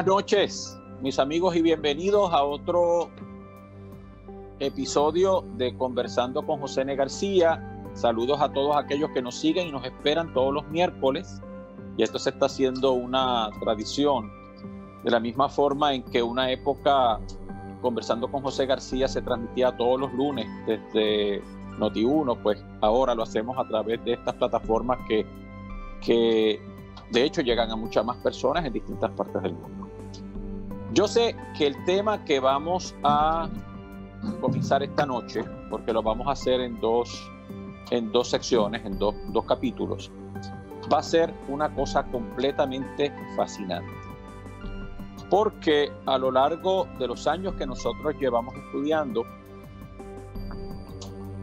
Buenas noches, mis amigos, y bienvenidos a otro episodio de Conversando con José N. García. Saludos a todos aquellos que nos siguen y nos esperan todos los miércoles. Y esto se está haciendo una tradición. De la misma forma en que una época Conversando con José García se transmitía todos los lunes desde Noti1, pues ahora lo hacemos a través de estas plataformas que, que de hecho llegan a muchas más personas en distintas partes del mundo. Yo sé que el tema que vamos a comenzar esta noche, porque lo vamos a hacer en dos, en dos secciones, en dos, dos capítulos, va a ser una cosa completamente fascinante. Porque a lo largo de los años que nosotros llevamos estudiando,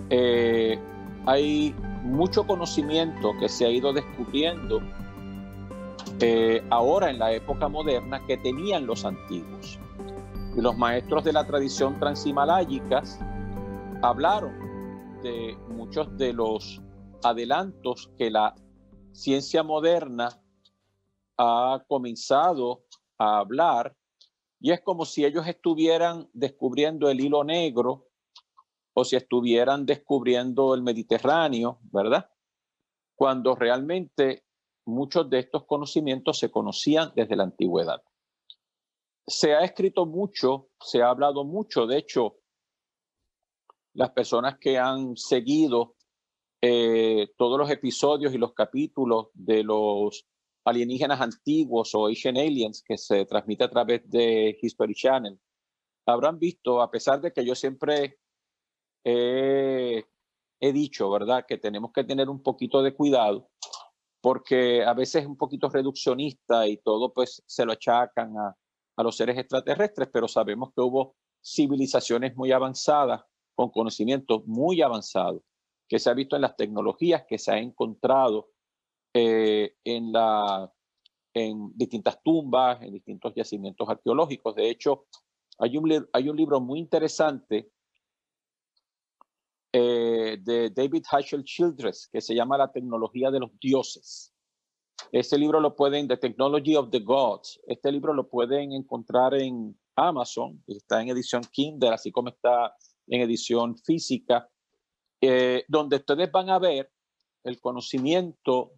eh, hay mucho conocimiento que se ha ido descubriendo eh, ahora en la época moderna que tenían los antiguos. Y los maestros de la tradición transhimalaicas hablaron de muchos de los adelantos que la ciencia moderna ha comenzado a hablar y es como si ellos estuvieran descubriendo el hilo negro o si estuvieran descubriendo el Mediterráneo, ¿verdad? Cuando realmente muchos de estos conocimientos se conocían desde la antigüedad. Se ha escrito mucho, se ha hablado mucho, de hecho, las personas que han seguido eh, todos los episodios y los capítulos de los alienígenas antiguos o Asian Aliens que se transmite a través de History Channel, habrán visto, a pesar de que yo siempre he dicho, ¿verdad?, que tenemos que tener un poquito de cuidado porque a veces es un poquito reduccionista y todo pues se lo achacan a, a los seres extraterrestres, pero sabemos que hubo civilizaciones muy avanzadas, con conocimiento muy avanzado, que se ha visto en las tecnologías que se ha encontrado eh, en, la, en distintas tumbas, en distintos yacimientos arqueológicos. De hecho, hay un, hay un libro muy interesante eh, de David Hashel Childress que se llama La tecnología de los dioses. Este libro lo pueden, The Technology of the Gods, este libro lo pueden encontrar en Amazon, está en edición Kindle, así como está en edición física, eh, donde ustedes van a ver el conocimiento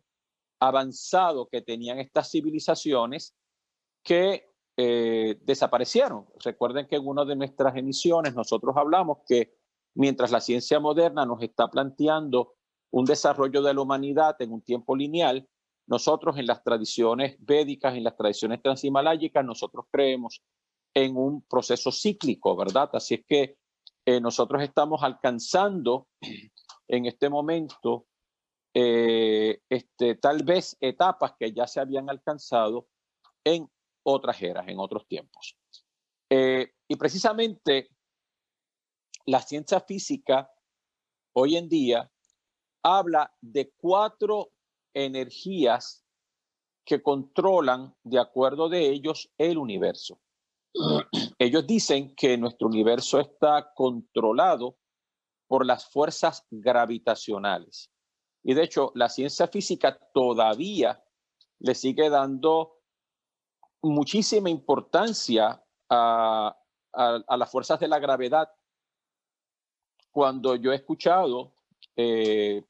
avanzado que tenían estas civilizaciones que eh, desaparecieron. Recuerden que en una de nuestras emisiones nosotros hablamos que mientras la ciencia moderna nos está planteando un desarrollo de la humanidad en un tiempo lineal, nosotros en las tradiciones védicas, en las tradiciones transhimalayicas, nosotros creemos en un proceso cíclico, ¿verdad? Así es que eh, nosotros estamos alcanzando en este momento eh, este, tal vez etapas que ya se habían alcanzado en otras eras, en otros tiempos. Eh, y precisamente la ciencia física hoy en día habla de cuatro energías que controlan, de acuerdo de ellos, el universo. Ellos dicen que nuestro universo está controlado por las fuerzas gravitacionales. Y de hecho, la ciencia física todavía le sigue dando muchísima importancia a, a las fuerzas de la gravedad cuando yo he escuchado eh,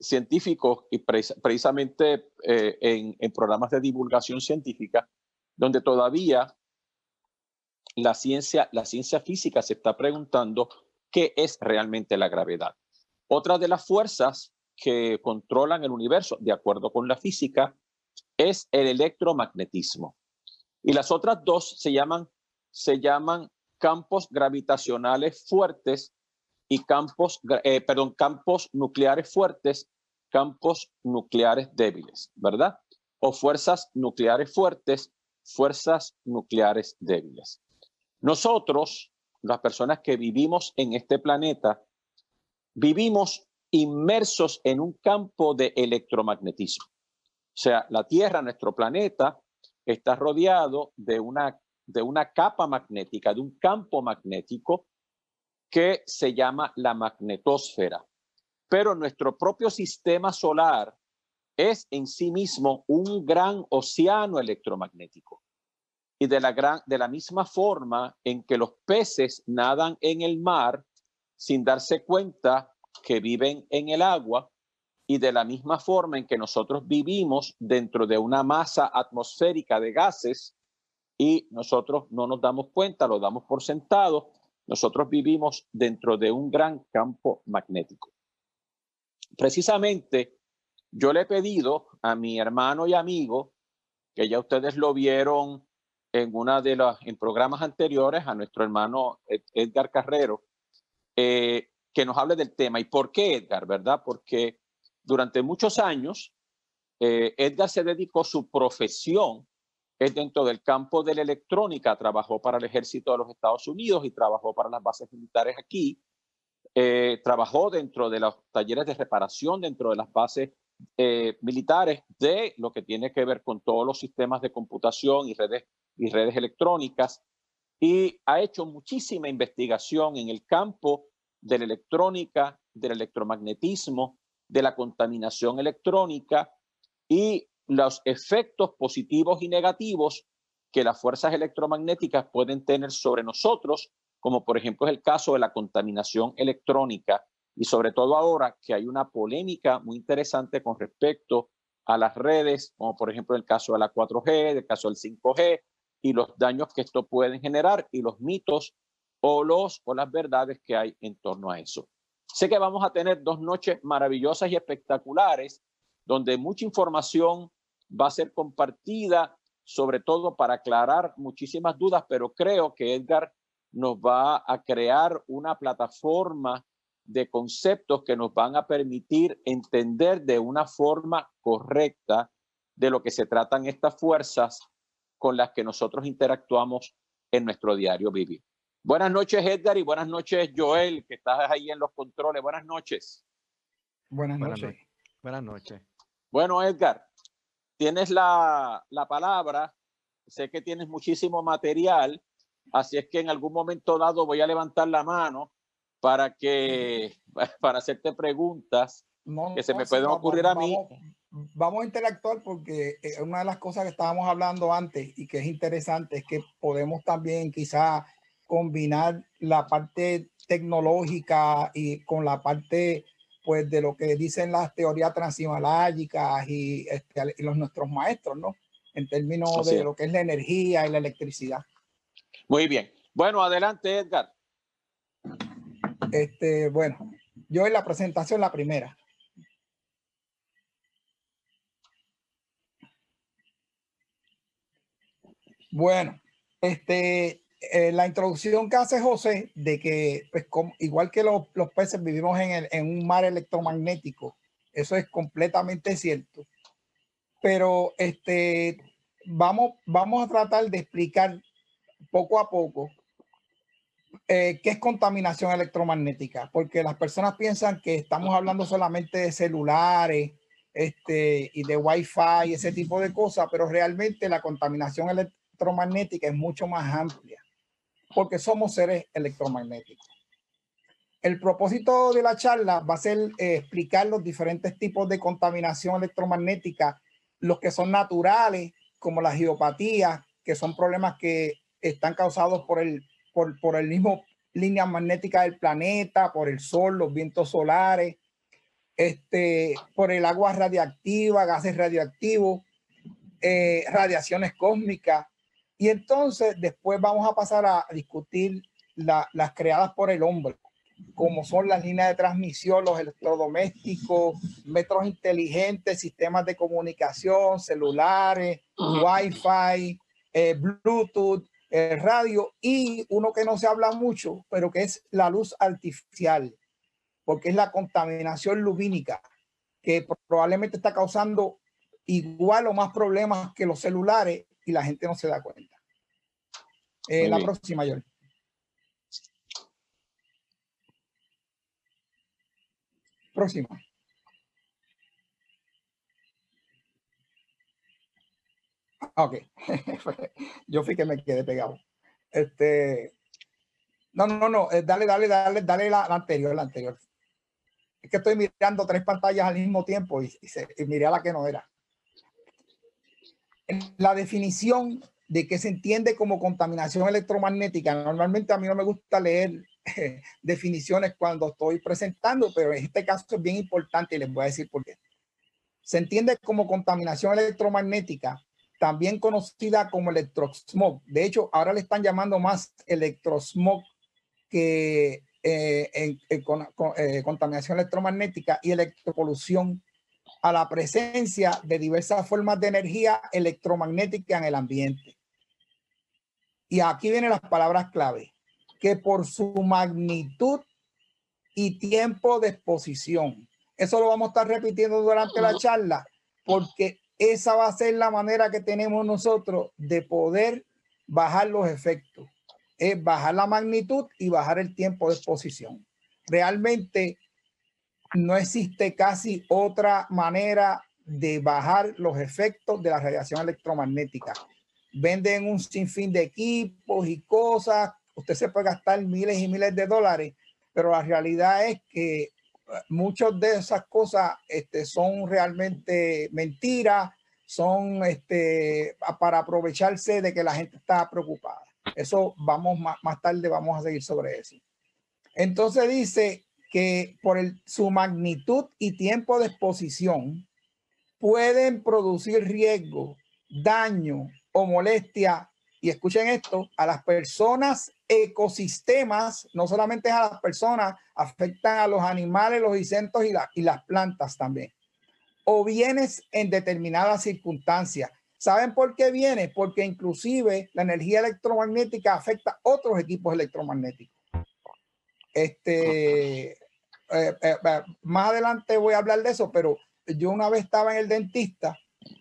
científicos y precisamente eh, en, programas de divulgación científica, donde todavía la ciencia, la ciencia física se está preguntando qué es realmente la gravedad. Otra de las fuerzas que controlan el universo, de acuerdo con la física, es el electromagnetismo. Y las otras dos se llaman, se llaman campos gravitacionales fuertes y campos, eh, perdón, campos nucleares fuertes, campos nucleares débiles, ¿verdad? O fuerzas nucleares fuertes, fuerzas nucleares débiles. Nosotros, las personas que vivimos en este planeta, vivimos inmersos en un campo de electromagnetismo. O sea, la Tierra, nuestro planeta, está rodeado de una, de una capa magnética, de un campo magnético que se llama la magnetosfera. Pero nuestro propio sistema solar es en sí mismo un gran océano electromagnético. y de la, gran, de la misma forma en que los peces nadan en el mar sin darse cuenta que viven en el agua y de la misma forma en que nosotros vivimos dentro de una masa atmosférica de gases y nosotros no nos damos cuenta, lo damos por sentado, nosotros vivimos dentro de un gran campo magnético. Precisamente, yo le he pedido a mi hermano y amigo, que ya ustedes lo vieron en una de los en programas anteriores, a nuestro hermano Edgar Carrero, eh, que nos hable del tema. ¿Y por qué Edgar? ¿Verdad? Porque durante muchos años, eh, Edgar se dedicó, su profesión es dentro del campo de la electrónica, trabajó para el ejército de los Estados Unidos y trabajó para las bases militares aquí, eh, trabajó dentro de los talleres de reparación, dentro de las bases eh, militares de lo que tiene que ver con todos los sistemas de computación y redes, y redes electrónicas y ha hecho muchísima investigación en el campo de la electrónica, del electromagnetismo, de la contaminación electrónica y los efectos positivos y negativos que las fuerzas electromagnéticas pueden tener sobre nosotros, como por ejemplo es el caso de la contaminación electrónica y sobre todo ahora que hay una polémica muy interesante con respecto a las redes, como por ejemplo el caso de la 4G, el caso del 5G y los daños que esto puede generar y los mitos o los o las verdades que hay en torno a eso. Sé que vamos a tener dos noches maravillosas y espectaculares donde mucha información va a ser compartida, sobre todo para aclarar muchísimas dudas, pero creo que Edgar nos va a crear una plataforma de conceptos que nos van a permitir entender de una forma correcta de lo que se tratan estas fuerzas con las que nosotros interactuamos en nuestro diario vivir. Buenas noches, Edgar, y buenas noches, Joel, que estás ahí en los controles. Buenas noches. Buenas noches. Buenas noches. Bueno, Edgar, tienes la, la palabra. Sé que tienes muchísimo material, así es que en algún momento dado voy a levantar la mano para que para hacerte preguntas que se me pueden ocurrir a mí. Vamos, a interactuar porque eh, una de las cosas que estábamos hablando antes y que es interesante es que podemos también quizá combinar la parte tecnológica y con la parte pues de lo que dicen las teorías transhimalayicas y, este, y los nuestros maestros, ¿no? En términos de lo que es la energía y la electricidad. Muy bien. Bueno, adelante, Edgar. Este, bueno, yo en la presentación, la primera. Bueno, este, eh, la introducción que hace José de que, pues, igual que los, peces vivimos en, el, en un mar electromagnético, eso es completamente cierto. Pero este, vamos, vamos a tratar de explicar poco a poco eh, qué es contaminación electromagnética, porque las personas piensan que estamos hablando solamente de celulares este, y de Wi-Fi y ese tipo de cosas, pero realmente la contaminación electromagnética es mucho más amplia, porque somos seres electromagnéticos. El propósito de la charla va a ser eh, explicar los diferentes tipos de contaminación electromagnética, los que son naturales, como la geopatía, que son problemas que están causados por el por, por el mismo línea magnética del planeta, por el sol, los vientos solares, este, por el agua radiactiva, gases radioactivos, eh, radiaciones cósmicas. Y entonces después vamos a pasar a discutir las creadas por el hombre, como son las líneas de transmisión, los electrodomésticos, metros inteligentes, sistemas de comunicación, celulares, Wi-Fi, eh, Bluetooth, el radio y uno que no se habla mucho, pero que es la luz artificial, porque es la contaminación lumínica, que probablemente está causando igual o más problemas que los celulares y la gente no se da cuenta. Eh, la próxima, yo. Próxima. Ok. Yo fui que me quedé pegado. Este. No, no, no. Eh, dale, dale, dale, dale la, anterior, la anterior. Es que estoy mirando tres pantallas al mismo tiempo y, y, miré a la que no era. La definición de qué se entiende como contaminación electromagnética. Normalmente a mí no me gusta leer definiciones cuando estoy presentando, pero en este caso es bien importante y les voy a decir por qué. Se entiende como contaminación electromagnética, también conocida como electrosmog. De hecho, ahora le están llamando más electrosmog que eh, eh, contaminación electromagnética y electropolución a la presencia de diversas formas de energía electromagnética en el ambiente. Y aquí vienen las palabras clave, que por su magnitud y tiempo de exposición. Eso lo vamos a estar repitiendo durante la charla, porque esa va a ser la manera que tenemos nosotros de poder bajar los efectos. Es bajar la magnitud y bajar el tiempo de exposición. Realmente no existe casi otra manera de bajar los efectos de la radiación electromagnética. Venden un sinfín de equipos y cosas. Usted se puede gastar miles y miles de dólares, pero la realidad es que eh, muchas de esas cosas este, son realmente mentiras, son este, para aprovecharse de que la gente está preocupada. Eso vamos más, más tarde, vamos a seguir sobre eso. Entonces dice que por su magnitud y tiempo de exposición pueden producir riesgo, daño o molestia, y escuchen esto, a las personas, ecosistemas, no solamente a las personas, afectan a los animales, los insectos y, las plantas también. O bienes en determinadas circunstancias. ¿Saben por qué viene? Porque inclusive la energía electromagnética afecta otros equipos electromagnéticos. Este, eh, eh, eh, más adelante voy a hablar de eso, pero yo una vez estaba en el dentista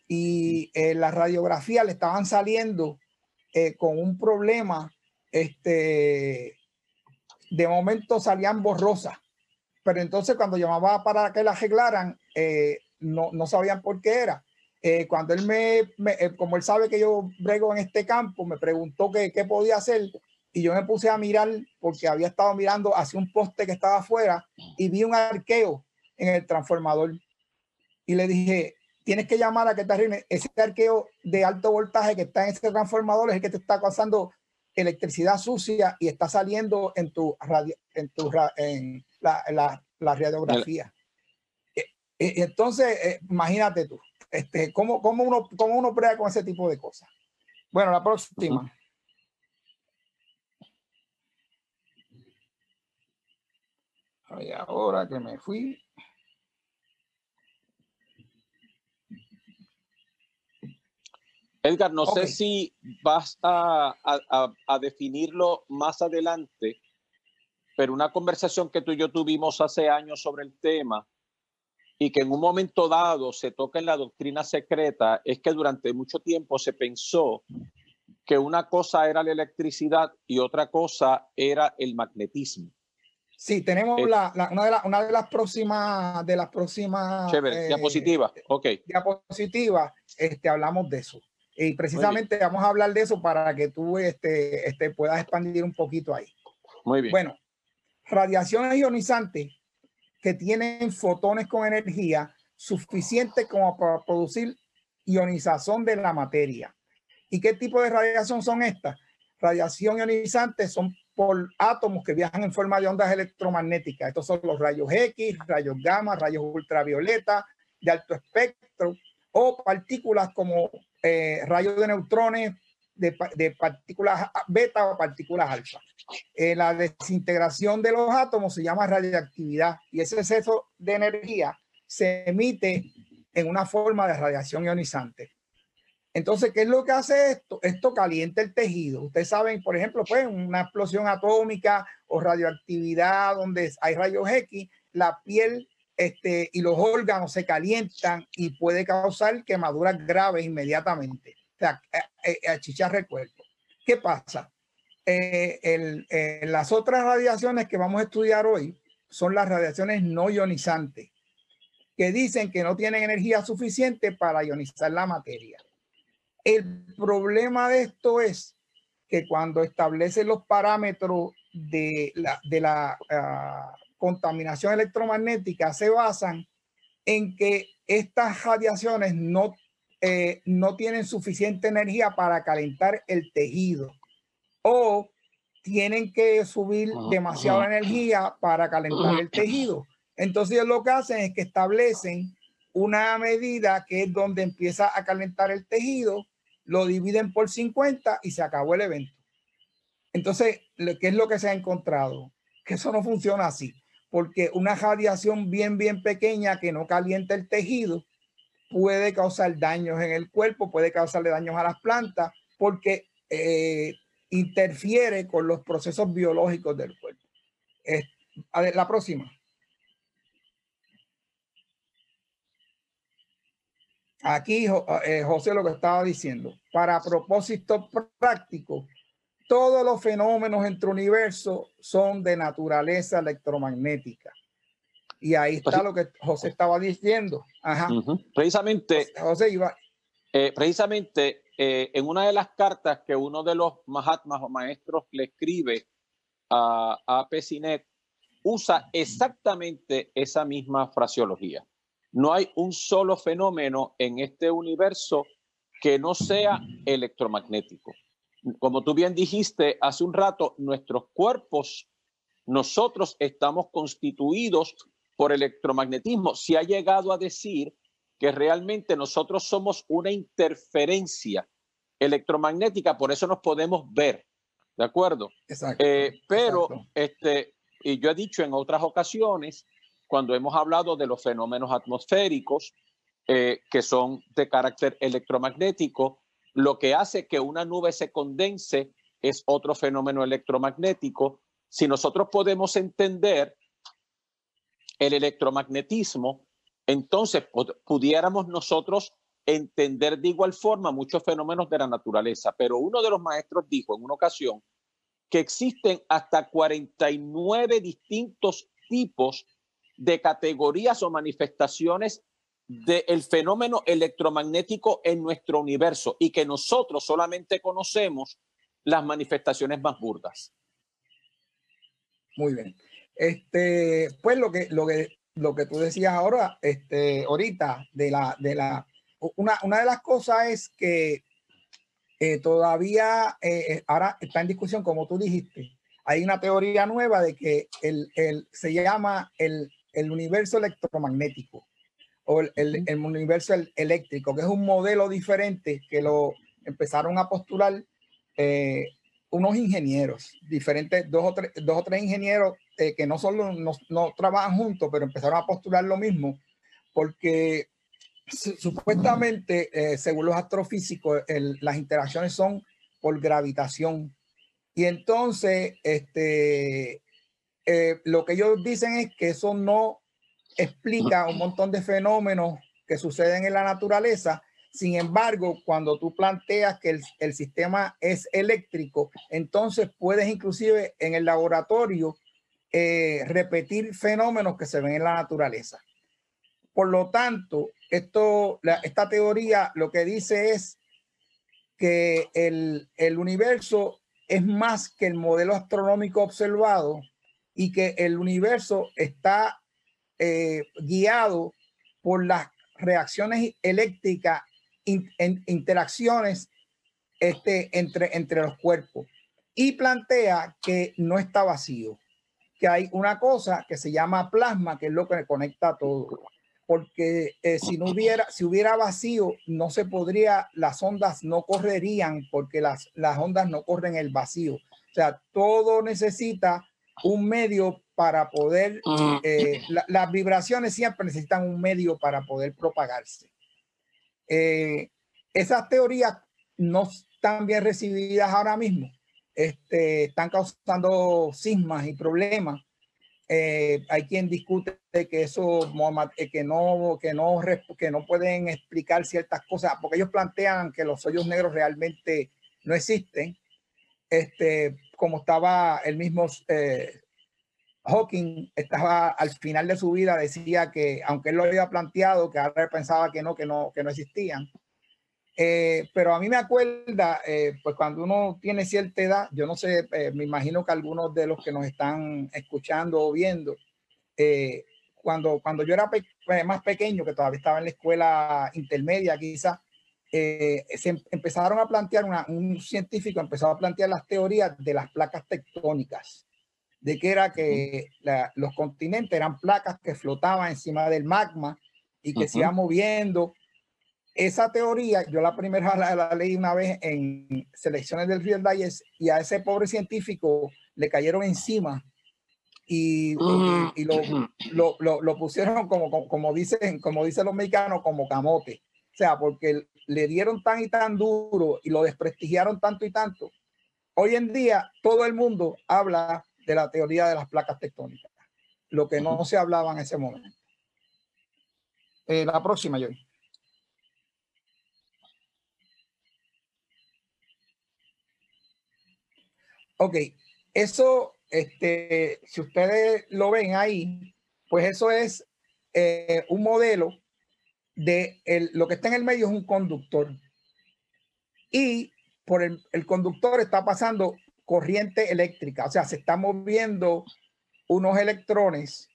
y la radiografía le estaban saliendo con un problema, este, de momento salían borrosas, pero entonces cuando llamaba para que la arreglaran, no, no sabían por qué era. cuando él me, como él sabe que yo brego en este campo, me preguntó qué, qué podía hacer y yo me puse a mirar porque había estado mirando hacia un poste que estaba afuera y vi un arqueo en el transformador. Y le dije, tienes que llamar a que te arregle ese arqueo de alto voltaje que está en ese transformador es el que te está causando electricidad sucia y está saliendo en tu radio, en tu en la, la, la radiografía. E, e, entonces, eh, imagínate tú, este, ¿cómo, cómo, uno, cómo uno prueba con ese tipo de cosas. Bueno, la próxima. Ahora que me fui. Edgar, no sé si vas a, a, definirlo más adelante, pero una conversación que tú y yo tuvimos hace años sobre el tema y que en un momento dado se toca en la doctrina secreta es que durante mucho tiempo se pensó que una cosa era la electricidad y otra cosa era el magnetismo. Sí, tenemos eh, la, una, de una, de las próximas, de las próximas eh, diapositivas. Ok. Diapositivas, este, hablamos de eso. Y precisamente vamos a hablar de eso para que tú este, este, puedas expandir un poquito ahí. Muy bien. Bueno, radiaciones ionizantes que tienen fotones con energía suficiente como para producir ionización de la materia. ¿Y qué tipo de radiación son estas? Radiación ionizante son por átomos que viajan en forma de ondas electromagnéticas. Estos son los rayos X, rayos gamma, rayos ultravioleta de alto espectro o partículas como eh, rayos de neutrones, de, partículas beta o partículas alfa. Eh, la desintegración de los átomos se llama radiactividad y ese exceso de energía se emite en una forma de radiación ionizante. Entonces, ¿qué es lo que hace esto? Esto calienta el tejido. Ustedes saben, por ejemplo, pues una explosión atómica o radioactividad donde hay rayos X, la piel este, y los órganos se calientan y puede causar quemaduras graves inmediatamente. O sea, achicharra el cuerpo. ¿Qué pasa? Eh, las otras radiaciones que vamos a estudiar hoy son las radiaciones no ionizantes, que dicen que no tienen energía suficiente para ionizar la materia. El problema de esto es que cuando establece los parámetros de la, de la ah, contaminación electromagnética se basan en que estas radiaciones no eh, no tienen suficiente energía para calentar el tejido o tienen que subir demasiada energía para calentar el tejido. Entonces lo que hacen es que establecen una medida que es donde empieza a calentar el tejido, lo dividen por 50 y se acabó el evento. Entonces, ¿qué es lo que se ha encontrado? Que eso no funciona así, porque una radiación bien, bien pequeña que no calienta el tejido puede causar daños en el cuerpo, puede causarle daños a las plantas, porque eh, interfiere con los procesos biológicos del cuerpo. la próxima. Aquí eh, José lo que estaba diciendo, para propósito práctico, todos los fenómenos entre universo son de naturaleza electromagnética. Y ahí está lo que José estaba diciendo. Ajá. Precisamente, José iba. Eh, precisamente eh, en una de las cartas que uno de los Mahatmas o maestros le escribe a, a Pesinet, usa exactamente esa misma fraseología. No hay un solo fenómeno en este universo que no sea electromagnético. Como tú bien dijiste hace un rato, nuestros cuerpos, nosotros estamos constituidos por electromagnetismo. Se ha llegado a decir que realmente nosotros somos una interferencia electromagnética, por eso nos podemos ver, ¿de acuerdo? Exacto. Eh, pero, este, y yo he dicho en otras ocasiones, cuando hemos hablado de los fenómenos atmosféricos, eh, que son de carácter electromagnético, lo que hace que una nube se condense es otro fenómeno electromagnético. Si nosotros podemos entender el electromagnetismo, entonces pudiéramos nosotros entender de igual forma muchos fenómenos de la naturaleza. Pero uno de los maestros dijo en una ocasión que existen hasta 49 distintos tipos de categorías o manifestaciones del fenómeno electromagnético en nuestro universo y que nosotros solamente conocemos las manifestaciones más burdas. Muy bien. Este, pues lo que, lo que, lo que tú decías ahora, este, ahorita, de la, de la, una, una de las cosas es que eh, todavía eh, eh, ahora está en discusión, como tú dijiste, hay una teoría nueva de que el, el se llama el el universo electromagnético o el, universo eléctrico, que es un modelo diferente que lo empezaron a postular eh, unos ingenieros, diferentes, dos o tres, dos o tres ingenieros eh, que no solo no, trabajan juntos, pero empezaron a postular lo mismo, porque supuestamente, eh, según los astrofísicos, las interacciones son por gravitación. Y entonces, este, eh, lo que ellos dicen es que eso no explica un montón de fenómenos que suceden en la naturaleza. Sin embargo, cuando tú planteas que el, sistema es eléctrico, entonces puedes inclusive en el laboratorio eh, repetir fenómenos que se ven en la naturaleza. Por lo tanto, esto, esta teoría lo que dice es que el, el universo es más que el modelo astronómico observado y que el universo está eh, guiado por las reacciones eléctricas, en interacciones este, entre, entre los cuerpos. Y plantea que no está vacío, que hay una cosa que se llama plasma, que es lo que conecta todo. Porque eh, si no hubiera, si hubiera vacío, no se podría, las ondas no correrían porque las, las ondas no corren el vacío. O sea, todo necesita un medio para poder, eh, las vibraciones siempre necesitan un medio para poder propagarse. Eh, esas teorías no están bien recibidas ahora mismo. Este, están causando sismas y problemas. Eh, hay quien discute que eso que no que no que no pueden explicar ciertas cosas porque ellos plantean que los hoyos negros realmente no existen este como estaba el mismo eh, Hawking, estaba al final de su vida, decía que aunque él lo había planteado, que ahora pensaba que no, que no, que no existían. Eh, pero a mí me acuerda, eh, pues cuando uno tiene cierta edad, yo no sé, me imagino que algunos de los que nos están escuchando o viendo, cuando, cuando yo era más pequeño, que todavía estaba en la escuela intermedia quizá, eh, se em, empezaron a plantear, un científico empezó a plantear las teorías de las placas tectónicas, de que era que los continentes eran placas que flotaban encima del magma y que se iban moviendo. Esa teoría, yo la primera la, leí una vez en selecciones del Real Digest y a ese pobre científico le cayeron encima y, y, lo, lo, lo, pusieron como, como, como, dicen, como dicen los mexicanos, como camote. O sea, porque le dieron tan y tan duro y lo desprestigiaron tanto y tanto. Hoy en día todo el mundo habla de la teoría de las placas tectónicas, lo que no se hablaba en ese momento. Eh, la próxima, Joy. Ok, eso, este, si ustedes lo ven ahí, pues eso es eh, un modelo de el, lo que está en el medio es un conductor y por el, el, conductor está pasando corriente eléctrica, o sea, se están moviendo unos electrones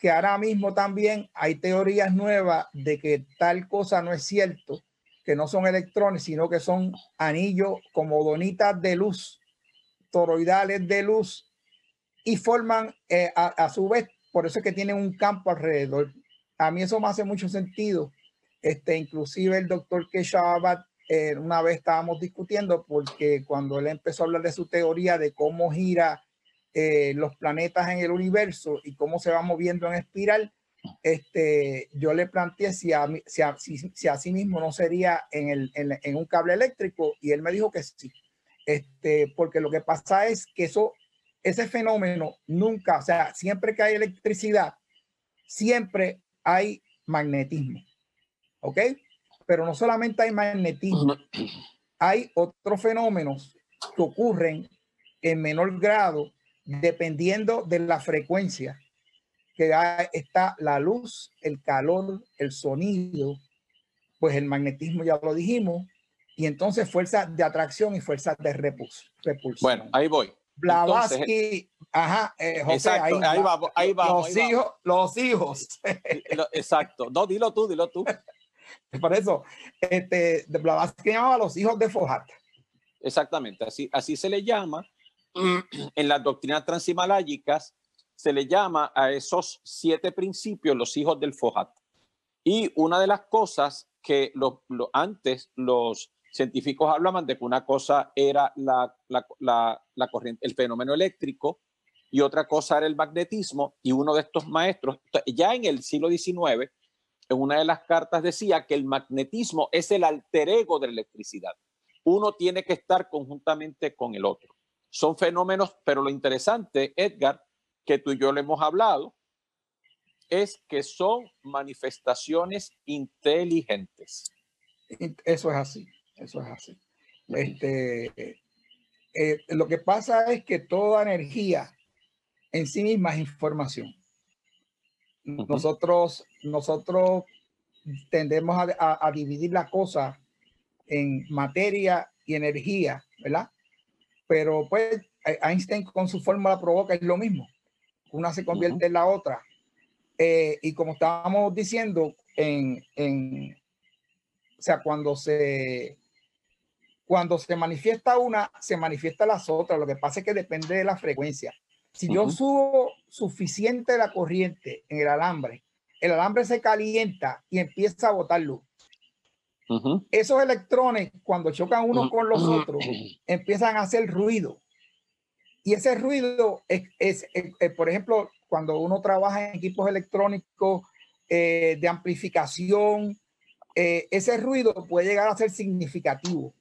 que ahora mismo también hay teorías nuevas de que tal cosa no es cierto, que no son electrones, sino que son anillos como donitas de luz, toroidales de luz, y forman eh, a, a, su vez, por eso es que tienen un campo alrededor. A mí eso me hace mucho sentido, este, inclusive el doctor Keshabat, eh, una vez estábamos discutiendo porque cuando él empezó a hablar de su teoría de cómo gira eh, los planetas en el universo y cómo se va moviendo en espiral, este, yo le planteé si, a, si, a, así mismo no sería en, un cable eléctrico y él me dijo que sí, este, porque lo que pasa es que eso, ese fenómeno nunca, o sea, siempre que hay electricidad, siempre hay magnetismo. ¿Ok? Pero no solamente hay magnetismo, hay otros fenómenos que ocurren en menor grado dependiendo de la frecuencia que está la luz, el calor, el sonido, pues el magnetismo ya lo dijimos, y entonces fuerzas de atracción y fuerzas de repulsión. Bueno, ahí voy. Blavatsky, ajá, eh, José, ahí, ahí, va, ahí va. Los hijos, los hijos. Exacto. No, dilo tú, dilo tú. Por eso, este, de Blavatsky llamaba los hijos de Fohat. Exactamente, así, así se le llama en las doctrinas transhimalayicas, se le llama a esos siete principios los hijos del Fohat. Y una de las cosas que lo, antes los científicos hablaban de que una cosa era la, la, la, la, corriente, el fenómeno eléctrico y otra cosa era el magnetismo. Y uno de estos maestros, ya en el siglo XIX, en una de las cartas decía que el magnetismo es el alter ego de la electricidad. Uno tiene que estar conjuntamente con el otro. Son fenómenos, pero lo interesante, Edgar, que tú y yo le hemos hablado, es que son manifestaciones inteligentes. Eso es así, eso es así. Este, eh, lo que pasa es que toda energía en sí misma es información. Nosotros, nosotros tendemos a, a, dividir la cosa en materia y energía, ¿verdad? Pero pues Einstein con su fórmula provoca es lo mismo. Una se convierte en la otra. Eh, y como estábamos diciendo, en, en, o sea, cuando se, cuando se manifiesta una, se manifiesta las otras. Lo que pasa es que depende de la frecuencia. Si yo subo suficiente la corriente en el alambre, el alambre se calienta y empieza a botar luz. Esos electrones, cuando chocan unos con los otros, empiezan a hacer ruido. Y ese ruido es, es, por ejemplo, cuando uno trabaja en equipos electrónicos eh, de amplificación, eh, ese ruido puede llegar a ser significativo.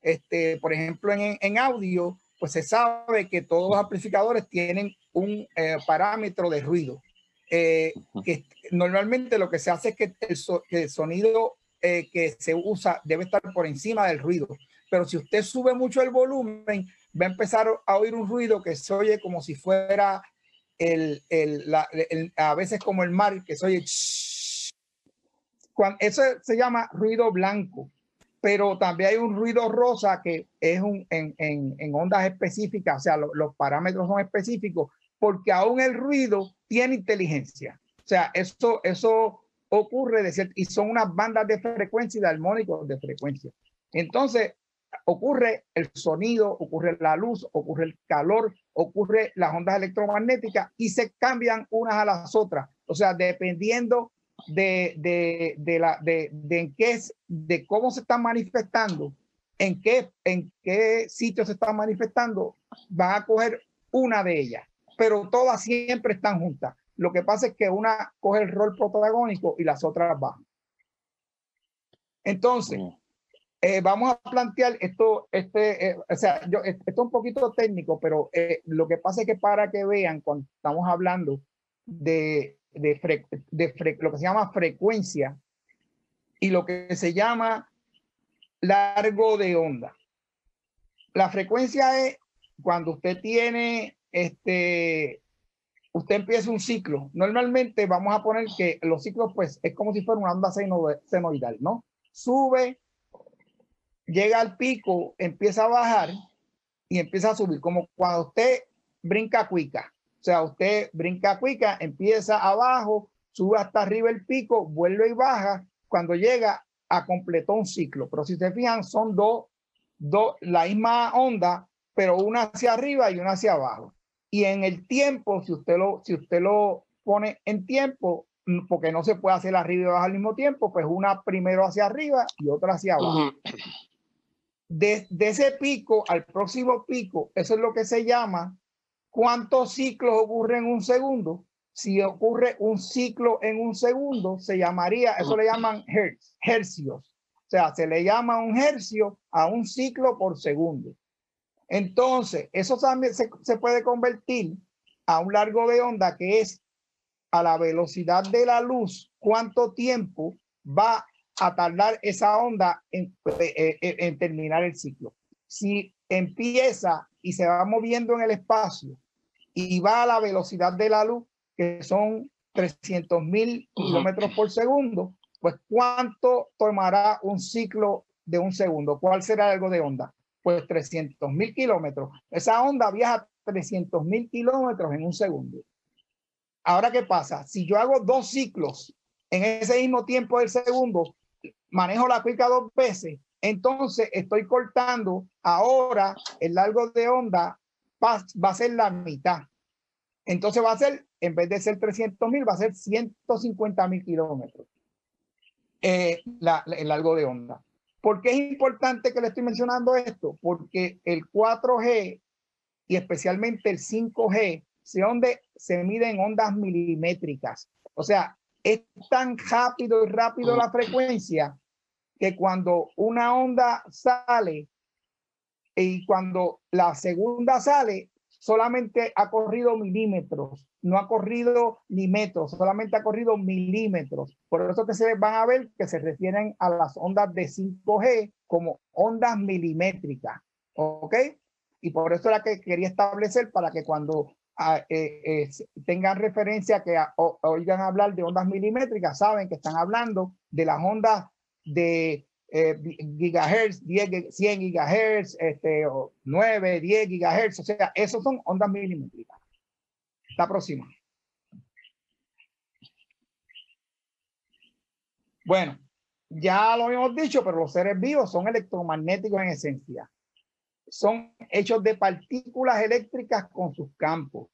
Este, por ejemplo, en, en audio, pues se sabe que todos los amplificadores tienen un eh, parámetro de ruido. Eh, que normalmente lo que se hace es que el, el sonido eh, que se usa debe estar por encima del ruido. Pero si usted sube mucho el volumen, va a empezar a oír un ruido que se oye como si fuera el, el, la, el a veces como el mar, que se oye. Cuando, eso se llama ruido blanco pero también hay un ruido rosa que es un, en, en, ondas específicas, o sea, lo, los parámetros son específicos, porque aún el ruido tiene inteligencia. O sea, eso, eso ocurre de y son unas bandas de frecuencia y de armónicos de frecuencia. Entonces, ocurre el sonido, ocurre la luz, ocurre el calor, ocurre las ondas electromagnéticas y se cambian unas a las otras. O sea, dependiendo de, de, de la, de, de, en qué es, de cómo se están manifestando, en qué, en qué sitio se están manifestando, van a coger una de ellas, pero todas siempre están juntas. Lo que pasa es que una coge el rol protagónico y las otras bajan. Entonces, eh, vamos a plantear esto, este, eh, o sea, yo, esto es un poquito técnico, pero eh, lo que pasa es que para que vean cuando estamos hablando de, de, de lo que se llama frecuencia y lo que se llama largo de onda. La frecuencia es cuando usted tiene este, usted empieza un ciclo. Normalmente vamos a poner que los ciclos, pues, es como si fuera una onda senoidal, ¿no? Sube, llega al pico, empieza a bajar y empieza a subir, como cuando usted brinca cuica. O sea, usted brinca cuica, empieza abajo, sube hasta arriba el pico, vuelve y baja. Cuando llega a completó un ciclo. Pero si se fijan, son dos, dos, la misma onda, pero una hacia arriba y una hacia abajo. Y en el tiempo, si usted lo, si usted lo pone en tiempo, porque no se puede hacer arriba y abajo al mismo tiempo, pues una primero hacia arriba y otra hacia abajo de, ese pico al próximo pico, eso es lo que se llama cuántos ciclos ocurren en un segundo. Si ocurre un ciclo en un segundo, se llamaría, eso le llaman hertz, hercios. O sea, se le llama un hercio a un ciclo por segundo. Entonces, eso también se, puede convertir a un largo de onda que es a la velocidad de la luz, cuánto tiempo va a tardar esa onda en, eh, eh, en, terminar el ciclo. Si empieza y se va moviendo en el espacio y va a la velocidad de la luz, que son 300 mil kilómetros por segundo, pues ¿cuánto tomará un ciclo de un segundo? ¿Cuál será algo de onda? Pues 300 mil kilómetros. Esa onda viaja 300 mil kilómetros en un segundo. Ahora, ¿qué pasa? Si yo hago dos ciclos en ese mismo tiempo del segundo, manejo la cuica dos veces, entonces estoy cortando ahora el largo de onda va, a ser la mitad. Entonces va a ser, en vez de ser 300 mil, va a ser 150 mil kilómetros eh, el largo de onda. ¿Por qué es importante que le estoy mencionando esto? Porque el 4G y especialmente el 5G se, donde se miden ondas milimétricas. O sea, es tan rápido y rápido la frecuencia que cuando una onda sale y cuando la segunda sale, solamente ha corrido milímetros, no ha corrido ni metros, solamente ha corrido milímetros. Por eso que se van a ver que se refieren a las ondas de 5G como ondas milimétricas, ¿ok? Y por eso era que quería establecer para que cuando ah, eh, eh, tengan referencia, que oigan hablar de ondas milimétricas, saben que están hablando de las ondas de eh, gigahertz, 10, 100 gigahertz, este, 9, 10 gigahertz, o sea, esos son ondas milimétricas. La próxima. Bueno, ya lo hemos dicho, pero los seres vivos son electromagnéticos en esencia. Son hechos de partículas eléctricas con sus campos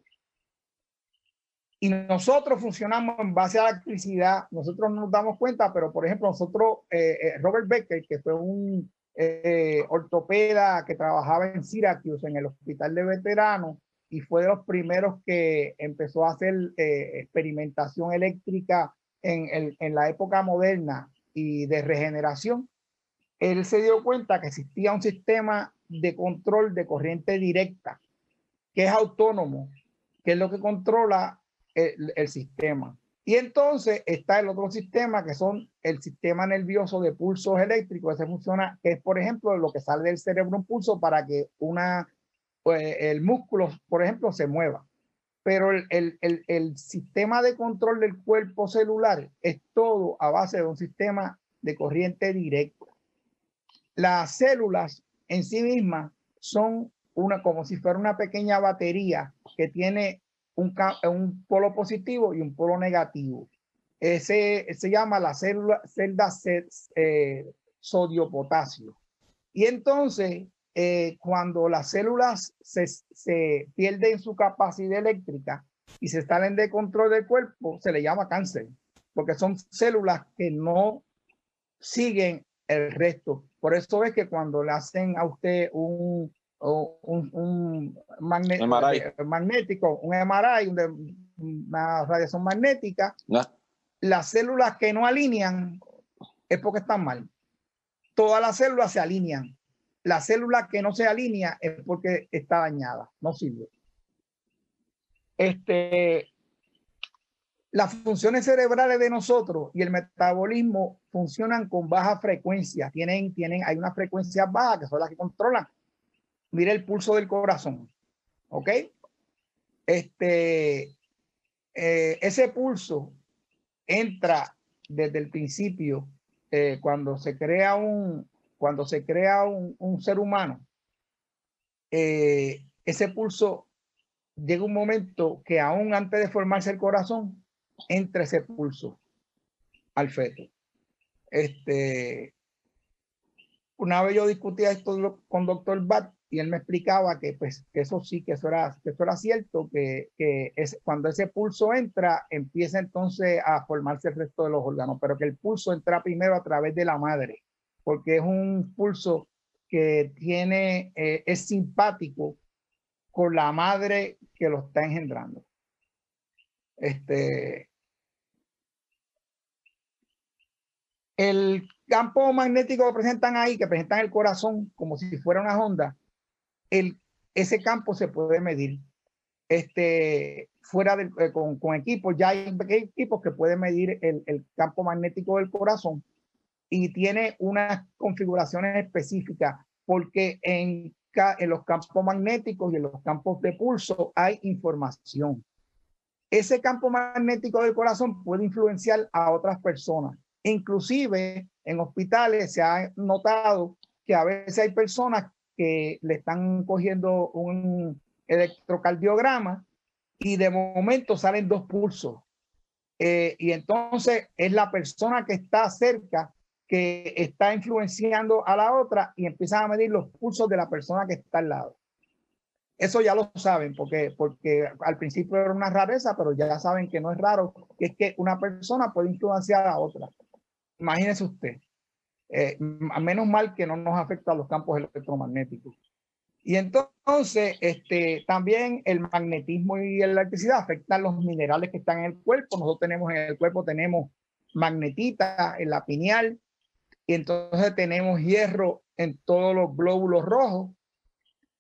y nosotros funcionamos en base a la electricidad, nosotros no nos damos cuenta, pero por ejemplo, nosotros, eh, eh, Robert Becker, que fue un eh, ortopeda que trabajaba en Syracuse, en el hospital de veteranos, y fue de los primeros que empezó a hacer experimentación eléctrica en, el, en la época moderna y de regeneración, él se dio cuenta que existía un sistema de control de corriente directa, que es autónomo, que es lo que controla el, sistema. Y entonces está el otro sistema que son el sistema nervioso de pulsos eléctricos. Ese funciona, que es por ejemplo lo que sale del cerebro un pulso para que una, pues, el músculo, por ejemplo, se mueva. Pero el, el, el, el sistema de control del cuerpo celular es todo a base de un sistema de corriente directa. Las células en sí mismas son una, como si fuera una pequeña batería que tiene un, polo positivo y un polo negativo. ese se llama la célula, celda eh, sodio-potasio. Y entonces, eh, cuando las células se, se pierden su capacidad eléctrica y se salen de control del cuerpo, se le llama cáncer, porque son células que no siguen el resto. Por eso es que cuando le hacen a usted un, un, un magnético, un MRI, una radiación magnética, las células que no alinean es porque están mal. Todas las células se alinean. La célula que no se alinea es porque está dañada, no sirve. Este, las funciones cerebrales de nosotros y el metabolismo funcionan con baja frecuencia. Tienen, tienen, hay unas frecuencias bajas que son las que controlan. Mire el pulso del corazón. ¿Ok? Este, eh, ese pulso entra desde el principio eh, cuando se crea un, cuando se crea un, un ser humano. Eh, ese pulso llega un momento que aún antes de formarse el corazón, entre ese pulso al feto. Este, una vez yo discutía esto con doctor Bat y él me explicaba que pues que eso sí, que eso era, que eso era cierto, que, que es, cuando ese pulso entra, empieza entonces a formarse el resto de los órganos, pero que el pulso entra primero a través de la madre, porque es un pulso que tiene, eh, es simpático con la madre que lo está engendrando. Este, El campo magnético que presentan ahí, que presentan el corazón como si fuera una onda, el, ese campo se puede medir. Este, fuera del, eh, con, con, equipos, ya hay equipos que pueden medir el, el campo magnético del corazón y tiene unas configuraciones específicas porque en, en los campos magnéticos y en los campos de pulso hay información. Ese campo magnético del corazón puede influenciar a otras personas. Inclusive en hospitales se ha notado que a veces hay personas que le están cogiendo un electrocardiograma y de momento salen dos pulsos. Eh, y entonces es la persona que está cerca que está influenciando a la otra y empiezan a medir los pulsos de la persona que está al lado. Eso ya lo saben porque, porque al principio era una rareza, pero ya saben que no es raro, que es que una persona puede influenciar a otra. Imagínese usted, eh, menos mal que no nos afecta a los campos electromagnéticos. Y entonces, este, también el magnetismo y la electricidad afectan los minerales que están en el cuerpo. Nosotros tenemos en el cuerpo, tenemos magnetita en la pineal, y entonces tenemos hierro en todos los glóbulos rojos.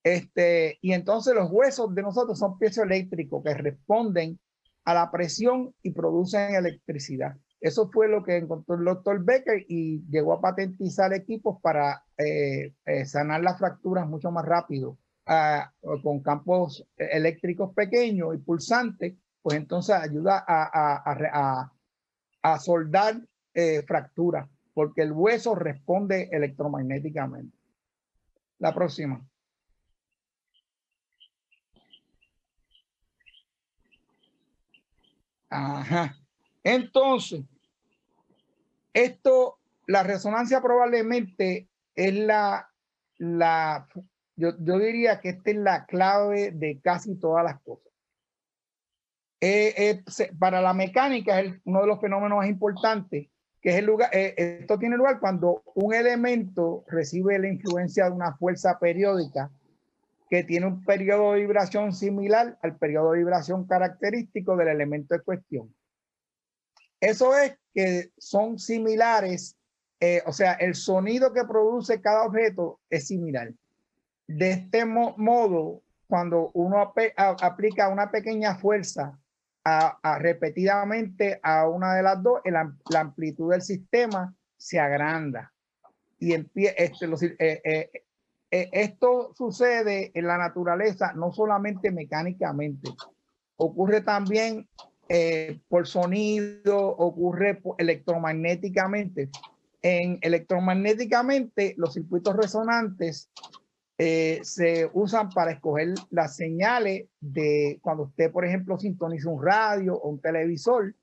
Este, y entonces los huesos de nosotros son piezas eléctricos que responden a la presión y producen electricidad. Eso fue lo que encontró el doctor Becker y llegó a patentizar equipos para eh, eh, sanar las fracturas mucho más rápido ah, con campos eléctricos pequeños y pulsantes, pues entonces ayuda a, soldar eh, fracturas, porque el hueso responde electromagnéticamente. La próxima. Ajá. Entonces, esto, la resonancia probablemente es la, yo, yo, diría que esta es la clave de casi todas las cosas. Eh, eh, para la mecánica es uno de los fenómenos más importantes, que es el lugar, eh, esto tiene lugar cuando un elemento recibe la influencia de una fuerza periódica que tiene un periodo de vibración similar al periodo de vibración característico del elemento de cuestión. Eso es que son similares, eh, o sea, el sonido que produce cada objeto es similar. De este modo, cuando uno aplica una pequeña fuerza repetidamente a una de las dos, la amplitud del sistema se agranda. Y este, eh, eh, esto sucede en la naturaleza no solamente mecánicamente, ocurre también eh, por sonido, ocurre electromagnéticamente. En electromagnéticamente, los circuitos resonantes eh, se usan para escoger las señales de cuando usted, por ejemplo, sintoniza un radio o un televisor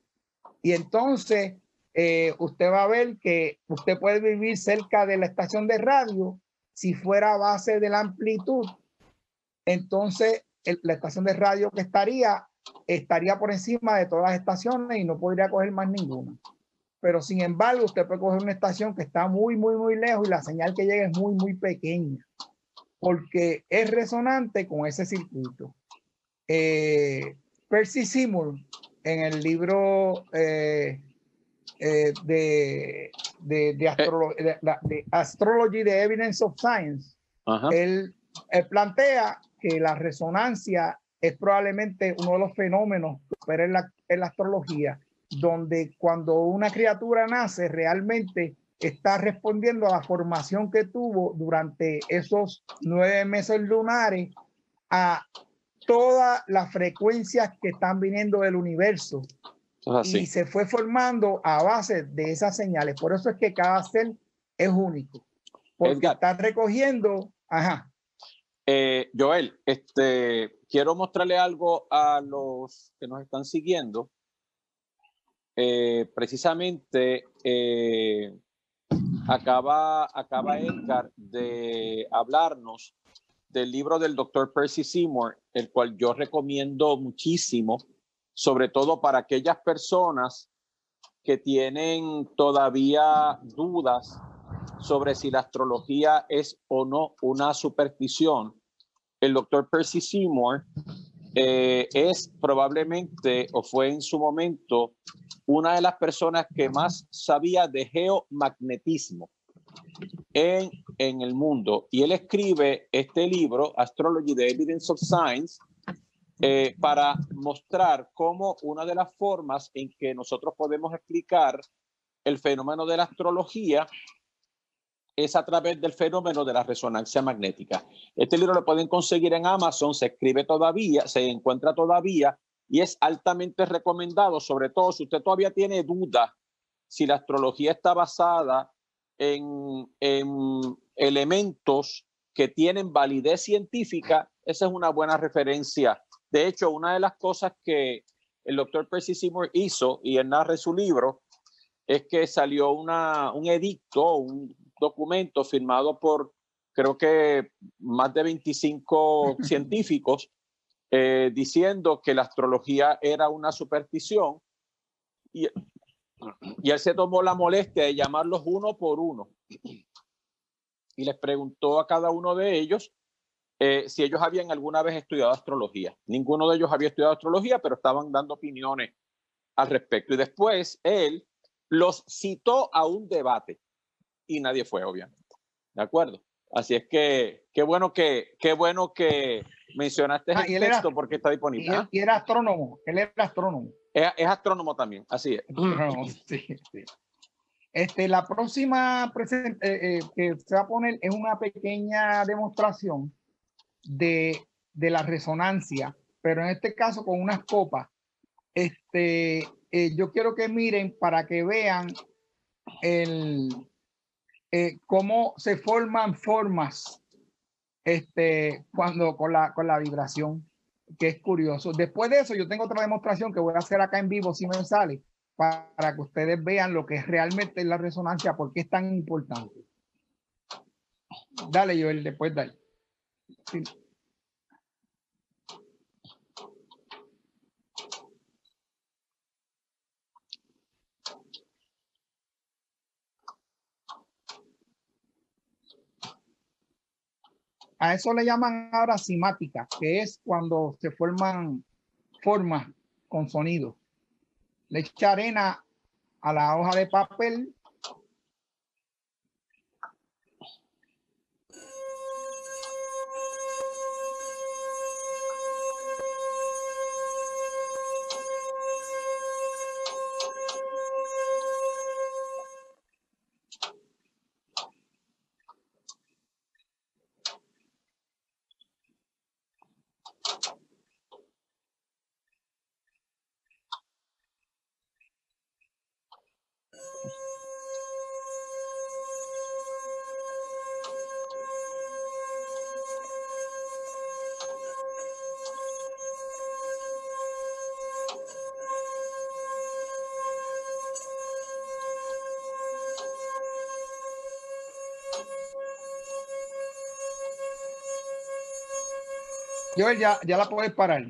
Y entonces eh, usted va a ver que usted puede vivir cerca de la estación de radio si fuera a base de la amplitud. Entonces la estación de radio que estaría estaría por encima de todas las estaciones y no podría coger más ninguna. Pero sin embargo, usted puede coger una estación que está muy, muy, muy lejos y la señal que llega es muy, muy pequeña porque es resonante con ese circuito. Eh, Percy Seymour, en el libro eh, eh, de, de, de, Astrology, de Evidence of Science, él, plantea que la resonancia es probablemente uno de los fenómenos pero en la, en la astrología, donde cuando una criatura nace realmente está respondiendo a la formación que tuvo durante esos nueve meses lunares a todas las frecuencias que están viniendo del universo. Y se fue formando a base de esas señales. Por eso es que cada ser es único. Porque está recogiendo. Ajá. Eh, Joel, este, quiero mostrarle algo a los que nos están siguiendo. Eh, precisamente eh, acaba, acaba Edgar de hablarnos del libro del doctor Percy Seymour, el cual yo recomiendo muchísimo, sobre todo para aquellas personas que tienen todavía dudas sobre si la astrología es o no una superstición. El doctor Percy Seymour eh, es probablemente o fue en su momento una de las personas que más sabía de geomagnetismo en, en el mundo. Y él escribe este libro, Astrology, The Evidence of Science, eh, para mostrar cómo una de las formas en que nosotros podemos explicar el fenómeno de la astrología es a través del fenómeno de la resonancia magnética. Este libro lo pueden conseguir en Amazon, se escribe todavía, se encuentra todavía y es altamente recomendado, sobre todo si usted todavía tiene duda si la astrología está basada en, elementos que tienen validez científica, esa es una buena referencia. De hecho, una de las cosas que el doctor Percy Seymour hizo, y él narra su libro, es que salió un edicto, un documento firmado por creo que más de 25 científicos, eh, diciendo que la astrología era una superstición y, y él se tomó la molestia de llamarlos uno por uno y les preguntó a cada uno de ellos eh, si ellos habían alguna vez estudiado astrología. Ninguno de ellos había estudiado astrología, pero estaban dando opiniones al respecto. Y después él los citó a un debate y nadie fue, obviamente. ¿De acuerdo? Así es que qué bueno que, qué bueno que mencionaste ah, el texto porque está disponible. ¿ah? Y, era astrónomo, él era astrónomo. Es, astrónomo también, así es. Este, la próxima eh, eh, que se va a poner es una pequeña demostración de, de, la resonancia, pero en este caso con unas copas. Este, eh, yo quiero que miren para que vean el, cómo se forman formas este, cuando con la, con la vibración, que es curioso. Después de eso, yo tengo otra demostración que voy a hacer acá en vivo si me sale, para, que ustedes vean lo que es realmente la resonancia, por qué es tan importante. Dale, Joel, después dale. Sí. A eso le llaman ahora simática, que es cuando se forman formas con sonido. Le echa arena a la hoja de papel Joel, ya, ya la puedes parar.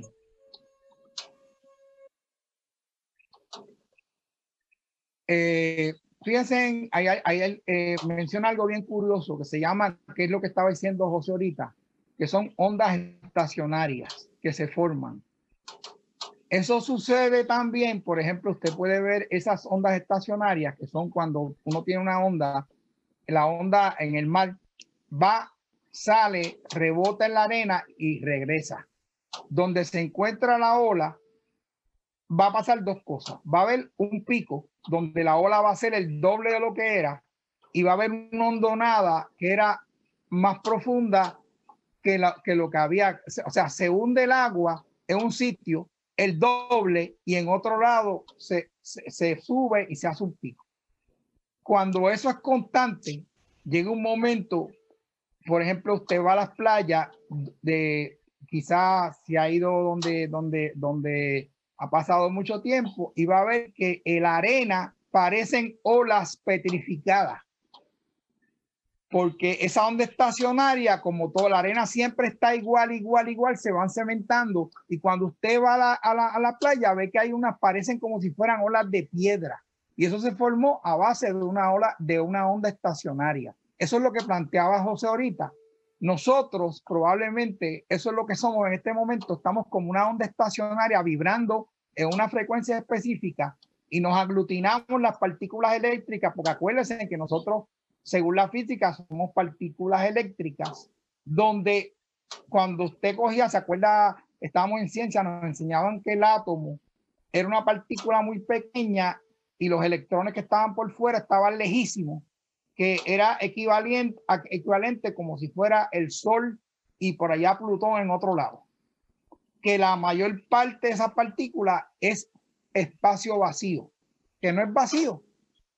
Eh, fíjense, ahí, ahí eh, menciona algo bien curioso que se llama, que es lo que estaba diciendo José ahorita, que son ondas estacionarias que se forman. Eso sucede también, por ejemplo, usted puede ver esas ondas estacionarias que son cuando uno tiene una onda, la onda en el mar va, sale, rebota en la arena y regresa. Donde se encuentra la ola, va a pasar dos cosas. Va a haber un pico donde la ola va a ser el doble de lo que era y va a haber una hondonada que era más profunda que, lo que había. O sea, se hunde el agua en un sitio el doble y en otro lado se, sube y se hace un pico. Cuando eso es constante, llega un momento, por ejemplo, usted va a las playas de quizás si ha ido donde, donde, donde ha pasado mucho tiempo y va a ver que la arena parecen olas petrificadas. Porque esa onda estacionaria, como toda la arena siempre está igual, igual, igual, se van cementando. Y cuando usted va a la, a la, a la playa ve que hay unas, parecen como si fueran olas de piedra. Y eso se formó a base de una ola, de una onda estacionaria. Eso es lo que planteaba José ahorita. Nosotros probablemente, eso es lo que somos en este momento, estamos como una onda estacionaria vibrando en una frecuencia específica y nos aglutinamos las partículas eléctricas, porque acuérdense que nosotros según la física, somos partículas eléctricas, donde cuando usted cogía, se acuerda, estábamos en ciencia, nos enseñaban que el átomo era una partícula muy pequeña y los electrones que estaban por fuera estaban lejísimos, que era equivalente, como si fuera el Sol y por allá Plutón en otro lado. Que la mayor parte de esa partícula es espacio vacío, que no es vacío,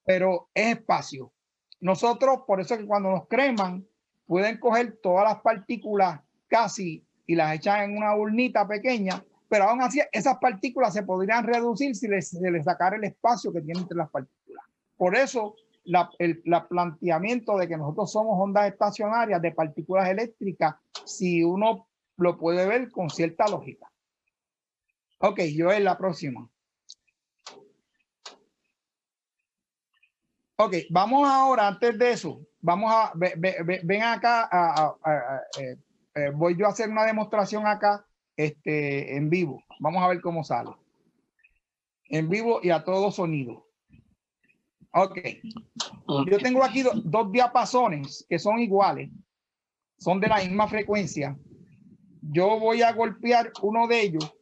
pero es espacio. Nosotros, por eso que cuando nos creman, pueden coger todas las partículas casi y las echan en una urnita pequeña, pero aún así esas partículas se podrían reducir si les, se les sacara el espacio que tienen entre las partículas. Por eso la, el la planteamiento de que nosotros somos ondas estacionarias de partículas eléctricas, si uno lo puede ver con cierta lógica. Ok, yo en la próxima. Ok, vamos ahora, antes de eso, vamos a, ven acá, eh, eh, voy yo a hacer una demostración acá este, en vivo. Vamos a ver cómo sale. En vivo y a todo sonido. Ok. Yo tengo aquí dos diapasones que son iguales. Son de la misma frecuencia. Yo voy a golpear uno de ellos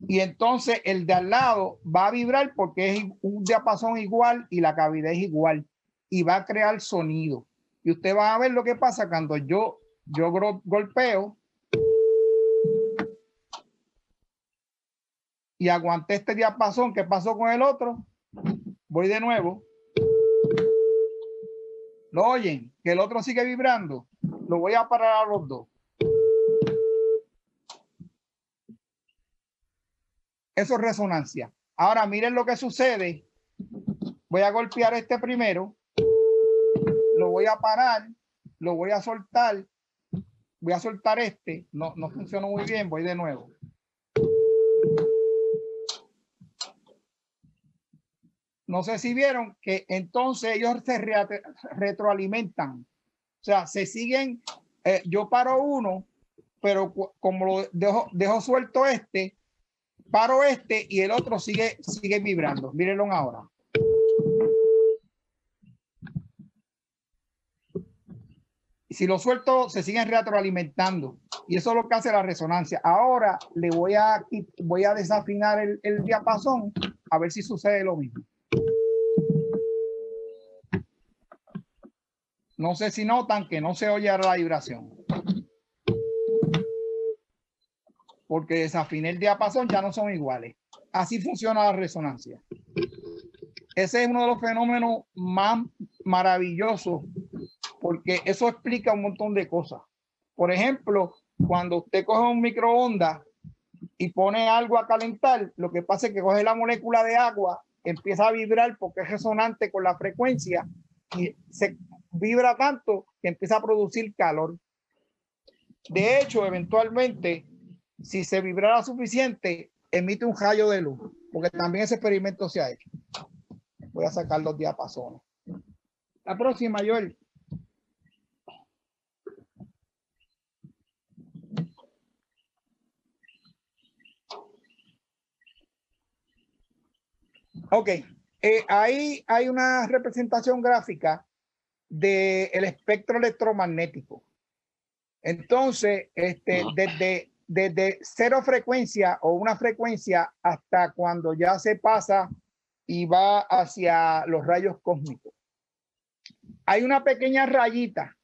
y entonces el de al lado va a vibrar porque es un diapasón igual y la cavidad es igual y va a crear sonido. Y usted va a ver lo que pasa cuando yo, yo golpeo y aguanté este diapasón. ¿Qué pasó con el otro? Voy de nuevo. ¿Lo oyen? Que el otro sigue vibrando. Lo voy a parar a los dos. Eso es resonancia. Ahora miren lo que sucede. Voy a golpear este primero. Lo voy a parar. Lo voy a soltar. Voy a soltar este. No, no funcionó muy bien. Voy de nuevo. No sé si vieron que entonces ellos se retroalimentan. O sea, se siguen. Eh, yo paro uno, pero como lo dejo, dejo suelto este, paro este y el otro sigue, sigue vibrando. Mírenlo ahora. si lo suelto, se siguen retroalimentando. Y eso es lo que hace la resonancia. Ahora le voy a, voy a desafinar el, el diapasón a ver si sucede lo mismo. No sé si notan que no se oye la vibración. porque desafiné el diapasón, ya no son iguales. Así funciona la resonancia. Ese es uno de los fenómenos más maravillosos, porque eso explica un montón de cosas. Por ejemplo, cuando usted coge un microondas y pone algo a calentar, lo que pasa es que coge la molécula de agua, empieza a vibrar porque es resonante con la frecuencia y se vibra tanto que empieza a producir calor. De hecho, eventualmente si se vibrara suficiente, emite un rayo de luz, porque también ese experimento se ha hecho. Voy a sacar los diapasones. La próxima, Joel. Ok, eh, ahí hay una representación gráfica del el espectro electromagnético. Entonces, este, desde, desde cero frecuencia o una frecuencia hasta cuando ya se pasa y va hacia los rayos cósmicos. Hay una pequeña rayita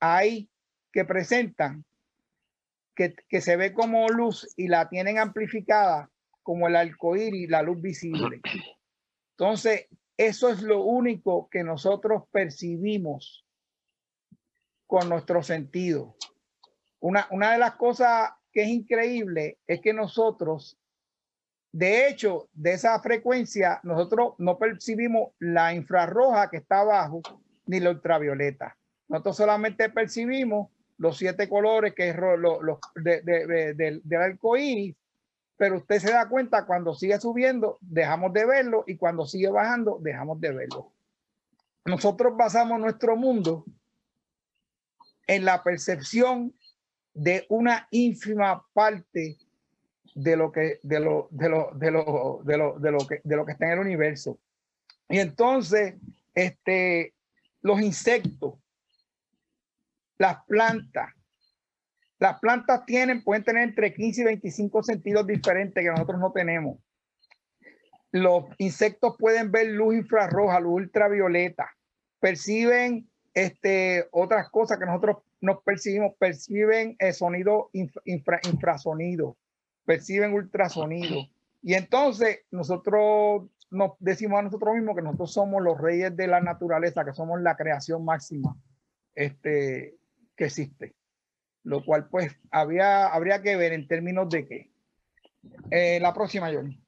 ahí que presentan que, que se ve como luz y la tienen amplificada como el arcoíris, la luz visible. Entonces, eso es lo único que nosotros percibimos con nuestro sentido. Una, una de las cosas que es increíble es que nosotros, de hecho, de esa frecuencia, nosotros no percibimos la infrarroja que está abajo ni la ultravioleta. Nosotros solamente percibimos los siete colores que es lo, de, de, del arco iris pero usted se da cuenta cuando sigue subiendo, dejamos de verlo y cuando sigue bajando, dejamos de verlo. Nosotros basamos nuestro mundo en la percepción de una ínfima parte de lo que de lo de lo de lo de lo de lo que de lo que está en el universo. Y entonces, este los insectos, las plantas, las plantas tienen, pueden tener entre 15 y 25 sentidos diferentes que nosotros no tenemos. Los insectos pueden ver luz infrarroja, luz ultravioleta, perciben este, otras cosas que nosotros nos percibimos, perciben sonido infrasonido, perciben ultrasonido. Y entonces nosotros nos decimos a nosotros mismos que nosotros somos los reyes de la naturaleza, que somos la creación máxima este, que existe lo cual pues había, habría que ver en términos de qué. Eh, la próxima, Johnny.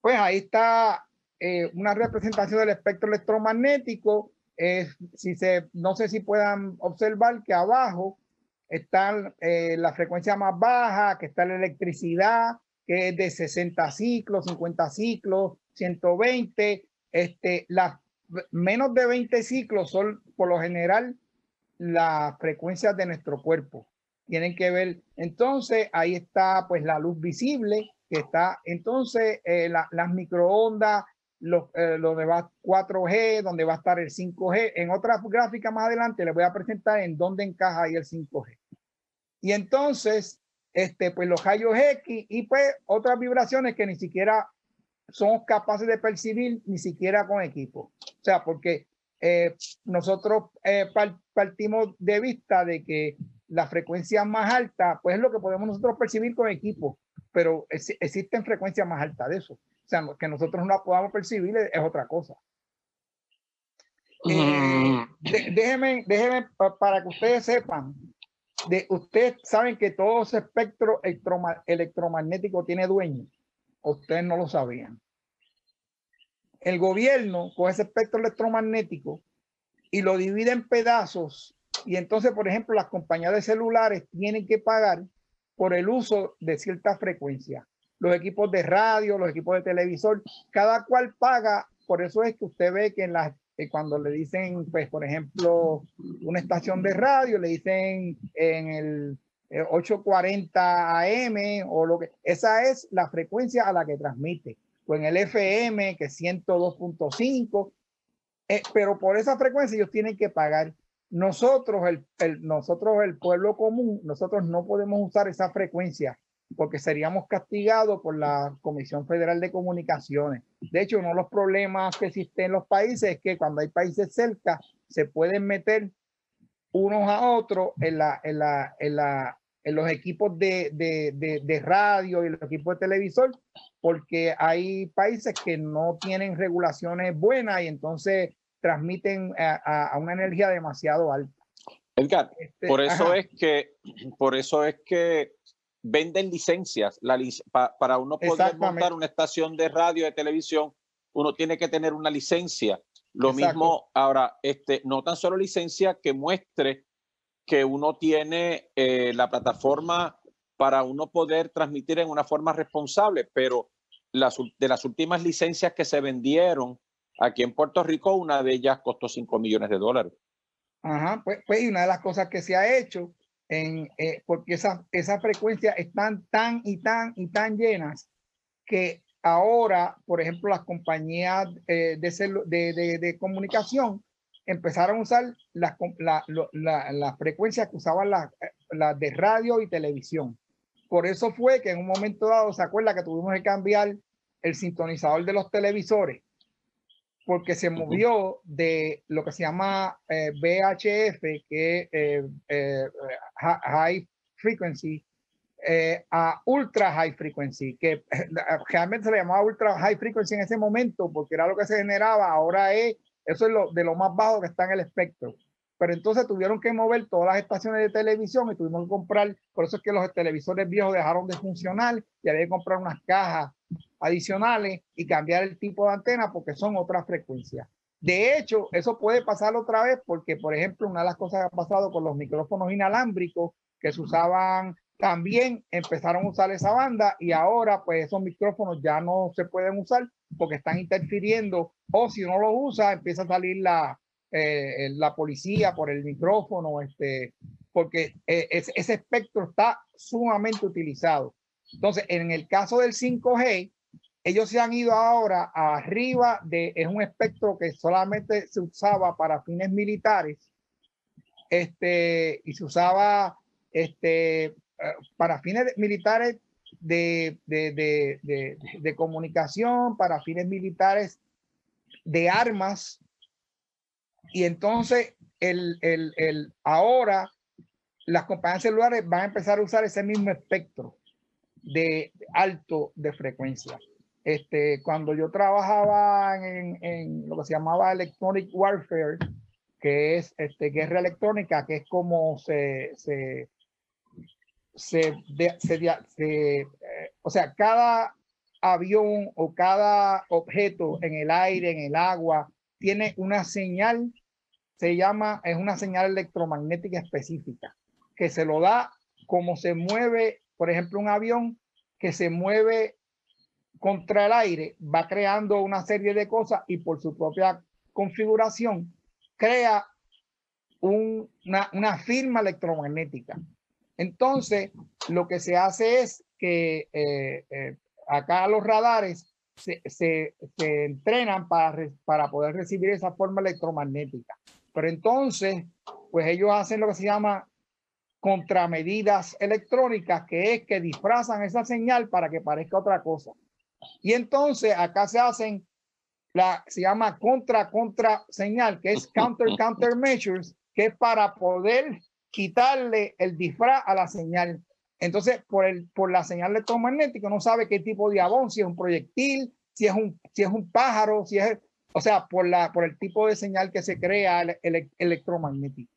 Pues ahí está eh, una representación del espectro electromagnético. si se, no sé si puedan observar que abajo está eh, la frecuencia más baja, que está la electricidad, que es de 60 ciclos, 50 ciclos, 120. Este, la menos de 20 ciclos son por lo general las frecuencias de nuestro cuerpo. Tienen que ver, entonces ahí está pues la luz visible, que está entonces eh, las microondas, lo, eh, donde va 4G, donde va a estar el 5G. En otra gráfica más adelante les voy a presentar en dónde encaja ahí el 5G. Y entonces, este, pues los rayos X y pues otras vibraciones que ni siquiera somos capaces de percibir ni siquiera con equipo. O sea, porque eh, nosotros eh, partimos de vista de que la frecuencia más alta, pues es lo que podemos nosotros percibir con equipo, pero existen frecuencias más altas de eso. O sea, que nosotros no la podamos percibir es, otra cosa. Eh, déjenme, déjenme para que ustedes sepan, de, ustedes saben que todo ese espectro electromagnético tiene dueño ustedes no lo sabían. El gobierno con ese espectro electromagnético y lo divide en pedazos y entonces, por ejemplo, las compañías de celulares tienen que pagar por el uso de cierta frecuencia. Los equipos de radio, los equipos de televisor, cada cual paga. Por eso es que usted ve que en las eh, cuando le dicen, pues, por ejemplo, una estación de radio, le dicen en el 840 AM o lo que, esa es la frecuencia a la que transmite. O en el FM, que es 102.5, eh, pero por esa frecuencia ellos tienen que pagar. Nosotros el, el, nosotros, el pueblo común, nosotros no podemos usar esa frecuencia porque seríamos castigados por la Comisión Federal de Comunicaciones. De hecho, uno de los problemas que existen en los países es que cuando hay países cerca, se pueden meter unos a otros en, la, en, la, en, la, en los equipos de, de, de, radio y los equipos de televisor, porque hay países que no tienen regulaciones buenas y entonces transmiten a, a una energía demasiado alta. Edgar, este, por eso es que por eso es que venden licencias. La, para uno poder montar una estación de radio de televisión, uno tiene que tener una licencia lo mismo ahora, este, no tan solo licencia que muestre que uno tiene eh, la plataforma para uno poder transmitir en una forma responsable, pero las, de las últimas licencias que se vendieron aquí en Puerto Rico, una de ellas costó 5 millones de dólares. Ajá, pues, pues y una de las cosas que se ha hecho, en, eh, porque esas esa frecuencias están tan y tan y tan llenas que ahora, por ejemplo, las compañías eh, de, de, de, comunicación empezaron a usar las la, la, la, frecuencias que usaban las la de radio y televisión. Por eso fue que en un momento dado, ¿se acuerda que tuvimos que cambiar el sintonizador de los televisores? Porque se movió de lo que se llama eh, VHF, que es eh, eh, High Frequency, a Ultra High Frequency, que realmente se le llamaba Ultra High Frequency en ese momento porque era lo que se generaba, ahora es, eso es lo, de lo más bajo que está en el espectro pero entonces tuvieron que mover todas las estaciones de televisión y tuvimos que comprar, por eso es que los televisores viejos dejaron de funcionar y había que comprar unas cajas adicionales y cambiar el tipo de antena porque son otras frecuencias. De hecho, eso puede pasar otra vez porque, por ejemplo, una de las cosas que ha pasado con los micrófonos inalámbricos que se usaban también empezaron a usar esa banda y ahora pues esos micrófonos ya no se pueden usar porque están interfiriendo o si uno los usa empieza a salir la, eh, la policía por el micrófono, este, porque eh, ese espectro está sumamente utilizado. Entonces, en el caso del 5G, ellos se han ido ahora arriba de, es un espectro que solamente se usaba para fines militares, este, y se usaba este, eh, para fines militares de, de, de, de, comunicación, para fines militares de armas, y entonces, el, el, el, ahora las compañías celulares van a empezar a usar ese mismo espectro de alto de frecuencia. Este, cuando yo trabajaba en, en, lo que se llamaba Electronic Warfare, que es este, guerra electrónica, que es como se, se, se, eh, o sea, cada avión o cada objeto en el aire, en el agua, tiene una señal, se llama, es una señal electromagnética específica, que se lo da como se mueve, por ejemplo, un avión que se mueve contra el aire, va creando una serie de cosas y por su propia configuración crea una, firma electromagnética. Entonces, lo que se hace es que eh, eh, acá los radares se, entrenan para, para poder recibir esa forma electromagnética. Pero entonces, pues ellos hacen lo que se llama contramedidas electrónicas, que es que disfrazan esa señal para que parezca otra cosa. Y entonces acá se hacen la se llama contra contra señal, que es counter counter measures, que es para poder quitarle el disfraz a la señal. Entonces, por, el, por la señal electromagnética, no sabe qué tipo de avón, si es un proyectil, si es un, si es un pájaro, si es, o sea, por, la, por el tipo de señal que se crea el, electromagnético.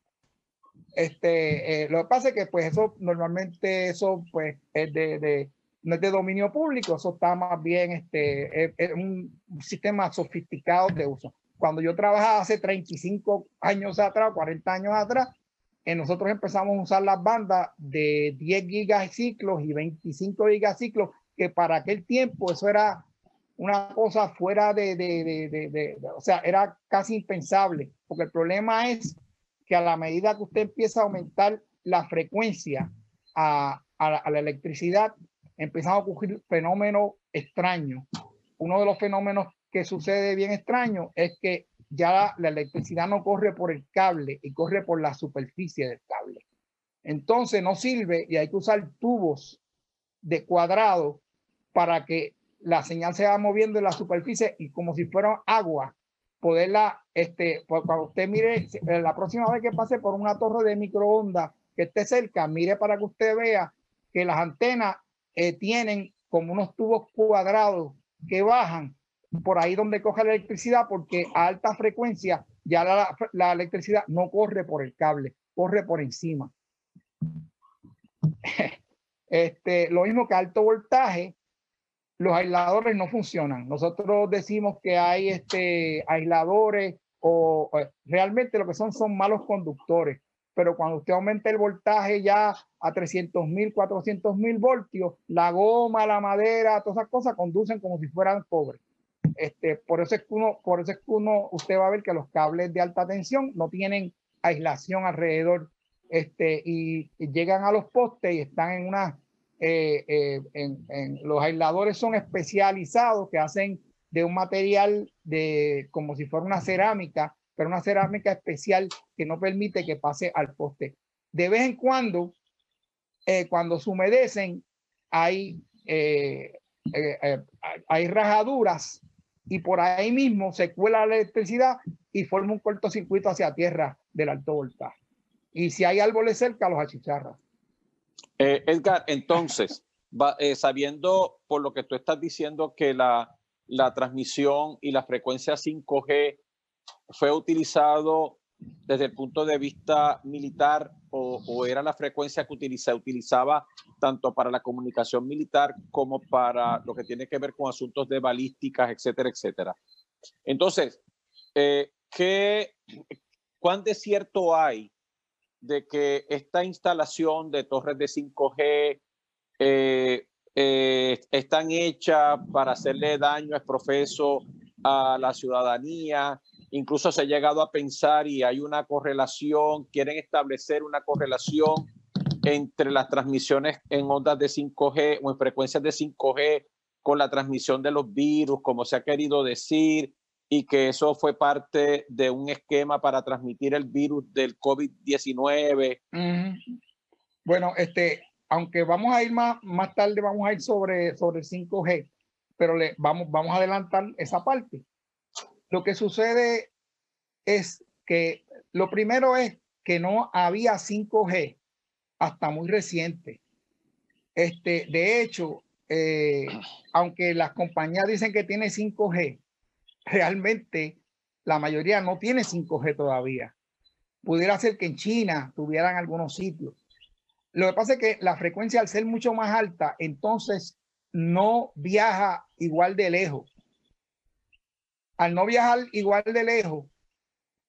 Este, eh, lo que pasa es que pues eso normalmente eso pues es de, de, no es de dominio público, eso está más bien este, es, es un sistema sofisticado de uso. Cuando yo trabajaba hace 35 años atrás, 40 años atrás, nosotros empezamos a usar las bandas de 10 gigaciclos y 25 gigaciclos, que para aquel tiempo eso era una cosa fuera de, de, de, de, o sea, era casi impensable, porque el problema es que a la medida que usted empieza a aumentar la frecuencia a, a, la, electricidad, empiezan a ocurrir fenómenos extraños. Uno de los fenómenos que sucede bien extraño es que ya la, electricidad no corre por el cable y corre por la superficie del cable. Entonces no sirve y hay que usar tubos de cuadrado para que la señal se va moviendo en la superficie y como si fuera agua, poderla, este, pues, cuando usted mire, eh, la próxima vez que pase por una torre de microondas que esté cerca, mire para que usted vea que las antenas eh, tienen como unos tubos cuadrados que bajan por ahí donde coge la electricidad, porque a alta frecuencia ya la, la electricidad no corre por el cable, corre por encima. Este, lo mismo que alto voltaje, los aisladores no funcionan. Nosotros decimos que hay este, aisladores o, realmente lo que son son malos conductores. pero cuando usted aumenta el voltaje ya a 300 mil, 400 mil voltios, la goma, la madera, todas esas cosas conducen como si fueran cobre. Este, por eso es que uno, por eso es usted va a ver que los cables de alta tensión no tienen aislación alrededor, este, y, llegan a los postes y están en una, eh, eh, los aisladores son especializados que hacen de un material de como si fuera una cerámica pero una cerámica especial que no permite que pase al poste. De vez en cuando, eh, cuando se humedecen, hay, eh, eh, hay rajaduras y por ahí mismo se cuela la electricidad y forma un cortocircuito hacia tierra del alto voltaje. Y si hay árboles cerca, los achicharras. Edgar, entonces, sabiendo por lo que tú estás diciendo que la, la transmisión y la frecuencia 5G fue utilizado desde el punto de vista militar o, era la frecuencia que utiliza, utilizaba tanto para la comunicación militar como para lo que tiene que ver con asuntos de balísticas, etcétera, etcétera. Entonces, eh, ¿qué, ¿cuán desierto hay de que esta instalación de torres de 5G eh, eh, están hechas para hacerle daño es profeso a la ciudadanía? Incluso se ha llegado a pensar y hay una correlación, quieren establecer una correlación entre las transmisiones en ondas de 5G o en frecuencias de 5G con la transmisión de los virus, como se ha querido decir, y que eso fue parte de un esquema para transmitir el virus del COVID-19. Bueno, este, aunque vamos a ir más, más tarde, vamos a ir sobre, sobre 5G, pero le, vamos, vamos a adelantar esa parte. Lo que sucede es que lo primero es que no había 5G hasta muy reciente. Este, de hecho, eh, aunque las compañías dicen que tiene 5G, realmente la mayoría no tiene 5G todavía. Pudiera ser que en China tuvieran algunos sitios. Lo que pasa es que la frecuencia al ser mucho más alta, entonces no viaja igual de lejos al no viajar igual de lejos,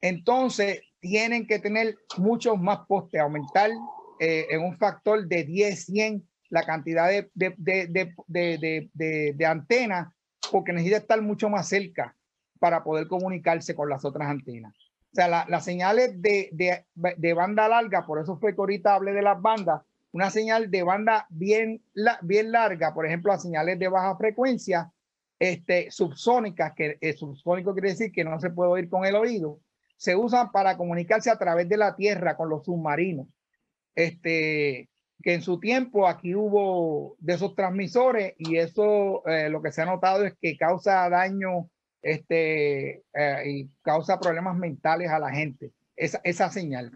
entonces tienen que tener muchos más postes, aumentar eh, en un factor de 10, 100 la cantidad de, de, antenas, porque necesita estar mucho más cerca para poder comunicarse con las otras antenas. O sea, las señales de, banda larga, por eso fue que ahorita hablé de las bandas, una señal de banda bien, bien larga, por ejemplo, las señales de baja frecuencia, este, subsónicas, que el subsónico quiere decir que no se puede oír con el oído, se usan para comunicarse a través de la tierra con los submarinos. Este, que en su tiempo aquí hubo de esos transmisores y eso eh, lo que se ha notado es que causa daño este, eh, y causa problemas mentales a la gente. Esa, esa señal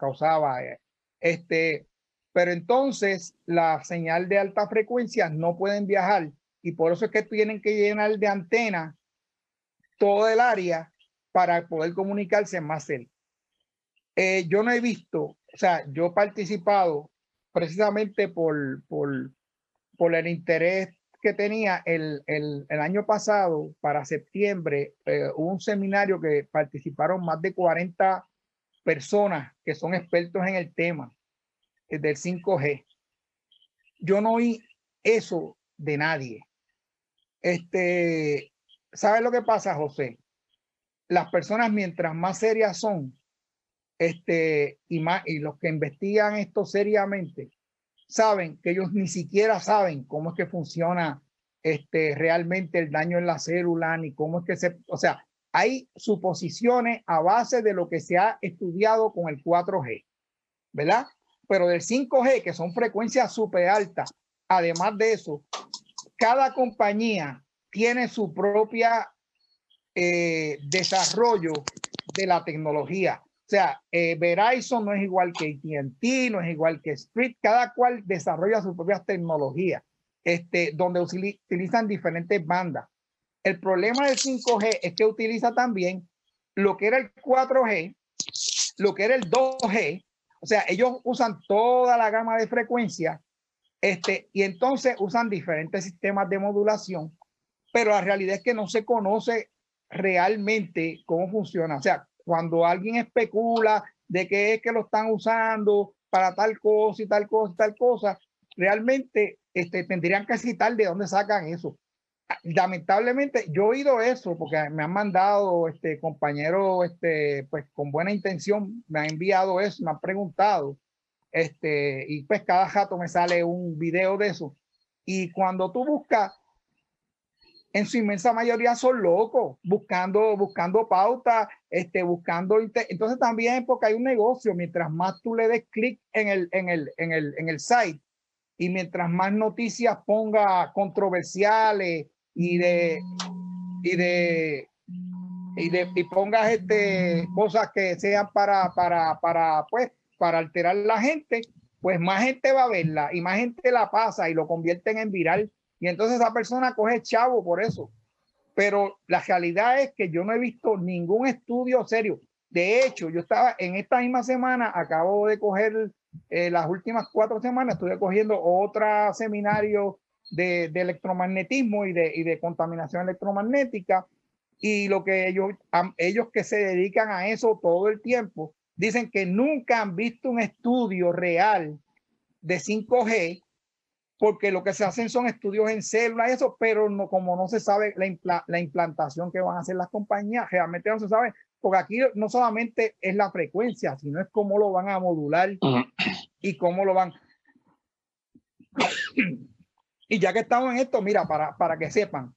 causaba, eh, este, pero entonces la señal de alta frecuencia no pueden viajar y por eso es que tienen que llenar de antena todo el área para poder comunicarse más cerca. Eh, yo no he visto, o sea, yo he participado precisamente por, por, por el interés que tenía el, el, el año pasado, para septiembre, eh, hubo un seminario que participaron más de 40 personas que son expertos en el tema eh, del 5G. Yo no oí eso de nadie. Este, ¿sabes lo que pasa, José? Las personas mientras más serias son, este, y más, y los que investigan esto seriamente, saben que ellos ni siquiera saben cómo es que funciona este, realmente el daño en la célula, ni cómo es que se, o sea, hay suposiciones a base de lo que se ha estudiado con el 4G, ¿verdad? Pero del 5G, que son frecuencias súper altas, además de eso, cada compañía tiene su propia eh, desarrollo de la tecnología. O sea, eh, Verizon no es igual que AT&T, no es igual que Sprint, cada cual desarrolla sus propias tecnologías, este, donde utilizan diferentes bandas. El problema del 5G es que utiliza también lo que era el 4G, lo que era el 2G, o sea, ellos usan toda la gama de frecuencias este, y entonces usan diferentes sistemas de modulación, pero la realidad es que no se conoce realmente cómo funciona. O sea, cuando alguien especula de que es que lo están usando para tal cosa y tal cosa y tal cosa, realmente este, tendrían que citar de dónde sacan eso. Lamentablemente, yo he oído eso porque me han mandado este compañero, este, pues con buena intención, me han enviado eso, me han preguntado, este, y pues cada jato me sale un video de eso. Y cuando tú buscas, en su inmensa mayoría son locos, buscando, buscando pauta, este, buscando. Entonces también porque hay un negocio, mientras más tú le des clic en el, en, el, en, el, en el site y mientras más noticias ponga controversiales y de, y de, y de, y pongas este, cosas que sean para, para, para, pues, para alterar la gente, pues más gente va a verla y más gente la pasa y lo convierten en viral y entonces esa persona coge chavo por eso. Pero la realidad es que yo no he visto ningún estudio serio. De hecho, yo estaba en esta misma semana, acabo de coger eh, las últimas cuatro semanas, estuve cogiendo otro seminario de, de electromagnetismo y de, y de, contaminación electromagnética. Y lo que ellos, ellos que se dedican a eso todo el tiempo, dicen que nunca han visto un estudio real de 5G porque lo que se hacen son estudios en células y eso, pero no, como no se sabe la, la, implantación que van a hacer las compañías, realmente no se sabe, porque aquí no solamente es la frecuencia, sino es cómo lo van a modular y cómo lo van. y ya que estamos en esto, mira, para, para que sepan,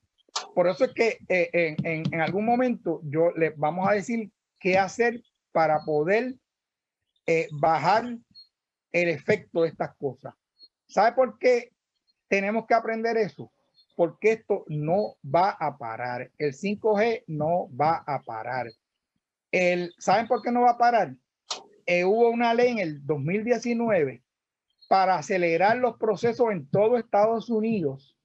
por eso es que eh, en, en, algún momento yo les vamos a decir qué hacer para poder eh, bajar el efecto de estas cosas. ¿Sabe por qué tenemos que aprender eso, porque esto no va a parar. El 5G no va a parar. El, ¿Saben por qué no va a parar? Eh, hubo una ley en el 2019 para acelerar los procesos en todo Estados Unidos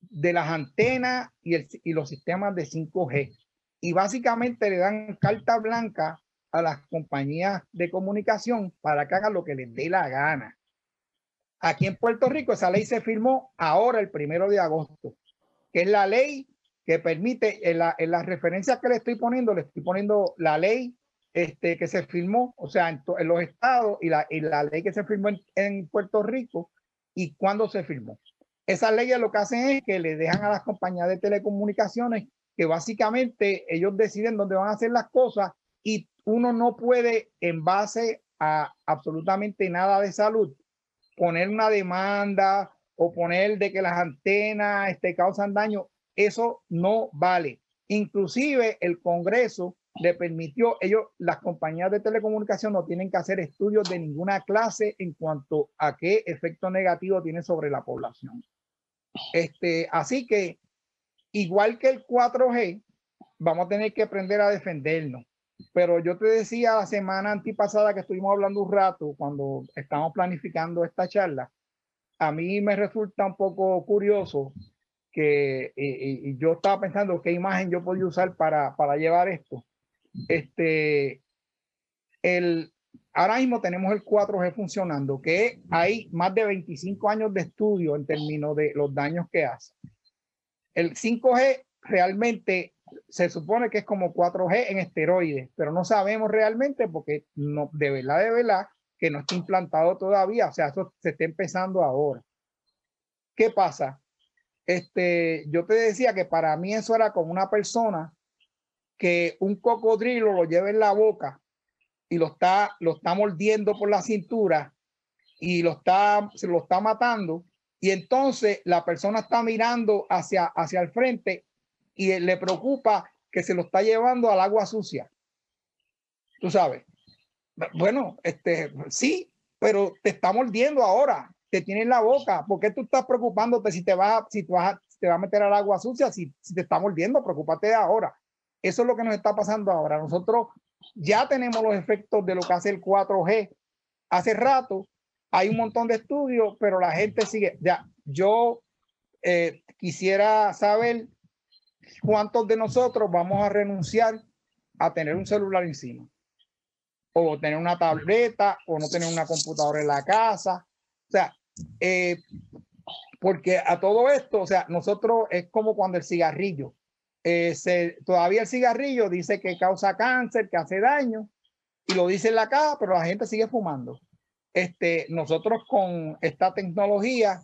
de las antenas y, y los sistemas de 5G. Y básicamente le dan carta blanca a las compañías de comunicación para que hagan lo que les dé la gana. Aquí en Puerto Rico esa ley se firmó ahora el primero de agosto, que es la ley que permite, en la, en las referencias que le estoy poniendo, le estoy poniendo la ley este, que se firmó, o sea, en, en los estados y la, y la, ley que se firmó en, en, Puerto Rico y cuándo se firmó. Esas leyes lo que hacen es que le dejan a las compañías de telecomunicaciones que básicamente ellos deciden dónde van a hacer las cosas y uno no puede en base a absolutamente nada de salud poner una demanda o poner de que las antenas este, causan daño, eso no vale. Inclusive el Congreso le permitió, ellos, las compañías de telecomunicación no tienen que hacer estudios de ninguna clase en cuanto a qué efecto negativo tiene sobre la población. Este, así que, igual que el 4G, vamos a tener que aprender a defendernos. Pero yo te decía la semana antipasada que estuvimos hablando un rato, cuando estábamos planificando esta charla, a mí me resulta un poco curioso que y, yo estaba pensando qué imagen yo podía usar para, para llevar esto. Este, el, ahora mismo tenemos el 4G funcionando, que hay más de 25 años de estudio en términos de los daños que hace. El 5G realmente se supone que es como 4G en esteroides, pero no sabemos realmente porque no, de verdad, de verdad, que no está implantado todavía. O sea, eso se está empezando ahora. ¿Qué pasa? Este, yo te decía que para mí eso era como una persona que un cocodrilo lo lleva en la boca y lo está, lo está mordiendo por la cintura y lo está, se lo está matando. Y entonces la persona está mirando hacia, hacia el frente y le preocupa que se lo está llevando al agua sucia. Tú sabes. Bueno, este, sí, pero te está mordiendo ahora, te tiene en la boca. ¿Por qué tú estás preocupándote si te va, si, tú vas, te va a meter al agua sucia? Si, si te está mordiendo, preocúpate ahora. Eso es lo que nos está pasando ahora. Nosotros ya tenemos los efectos de lo que hace el 4G. Hace rato hay un montón de estudios, pero la gente sigue. Ya, yo eh, quisiera saber ¿cuántos de nosotros vamos a renunciar a tener un celular encima? O tener una tableta, o no tener una computadora en la casa. O sea, eh, porque a todo esto, o sea, nosotros es como cuando el cigarrillo, eh, se, todavía el cigarrillo dice que causa cáncer, que hace daño, y lo dice en la caja, pero la gente sigue fumando. Este, nosotros con esta tecnología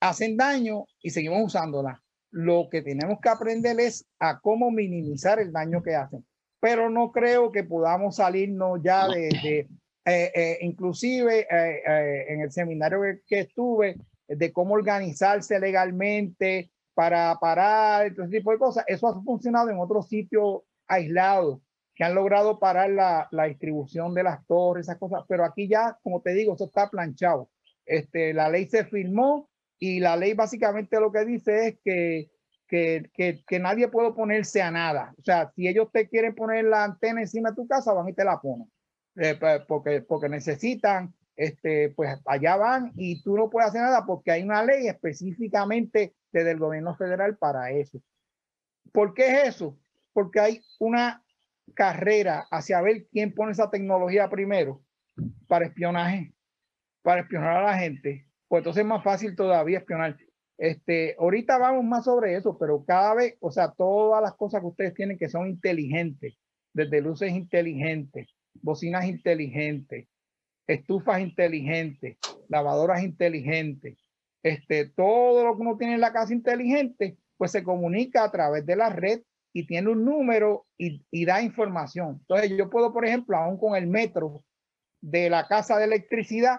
hacen daño y seguimos usándola. Lo que tenemos que aprender es a cómo minimizar el daño que hacen. Pero no creo que podamos salirnos ya de, de eh, eh, inclusive eh, en el seminario que, estuve, de cómo organizarse legalmente para parar, todo ese tipo de cosas. Eso ha funcionado en otros sitios aislados que han logrado parar la, la, distribución de las torres, esas cosas. Pero aquí ya, como te digo, eso está planchado. Este, la ley se firmó y la ley básicamente lo que dice es que, que, que, que nadie puede oponerse a nada. O sea, si ellos te quieren poner la antena encima de tu casa, van y te la ponen. Eh, porque, porque necesitan, este, pues allá van y tú no puedes hacer nada porque hay una ley específicamente desde el gobierno federal para eso. ¿Por qué es eso? Porque hay una carrera hacia ver quién pone esa tecnología primero para espionaje, para espionar a la gente. Pues entonces es más fácil todavía espionar. Este, ahorita vamos más sobre eso, pero cada vez, o sea, todas las cosas que ustedes tienen que son inteligentes, desde luces inteligentes, bocinas inteligentes, estufas inteligentes, lavadoras inteligentes, este, todo lo que uno tiene en la casa inteligente, pues se comunica a través de la red y tiene un número y, y da información. Entonces yo puedo, por ejemplo, aún con el metro de la casa de electricidad,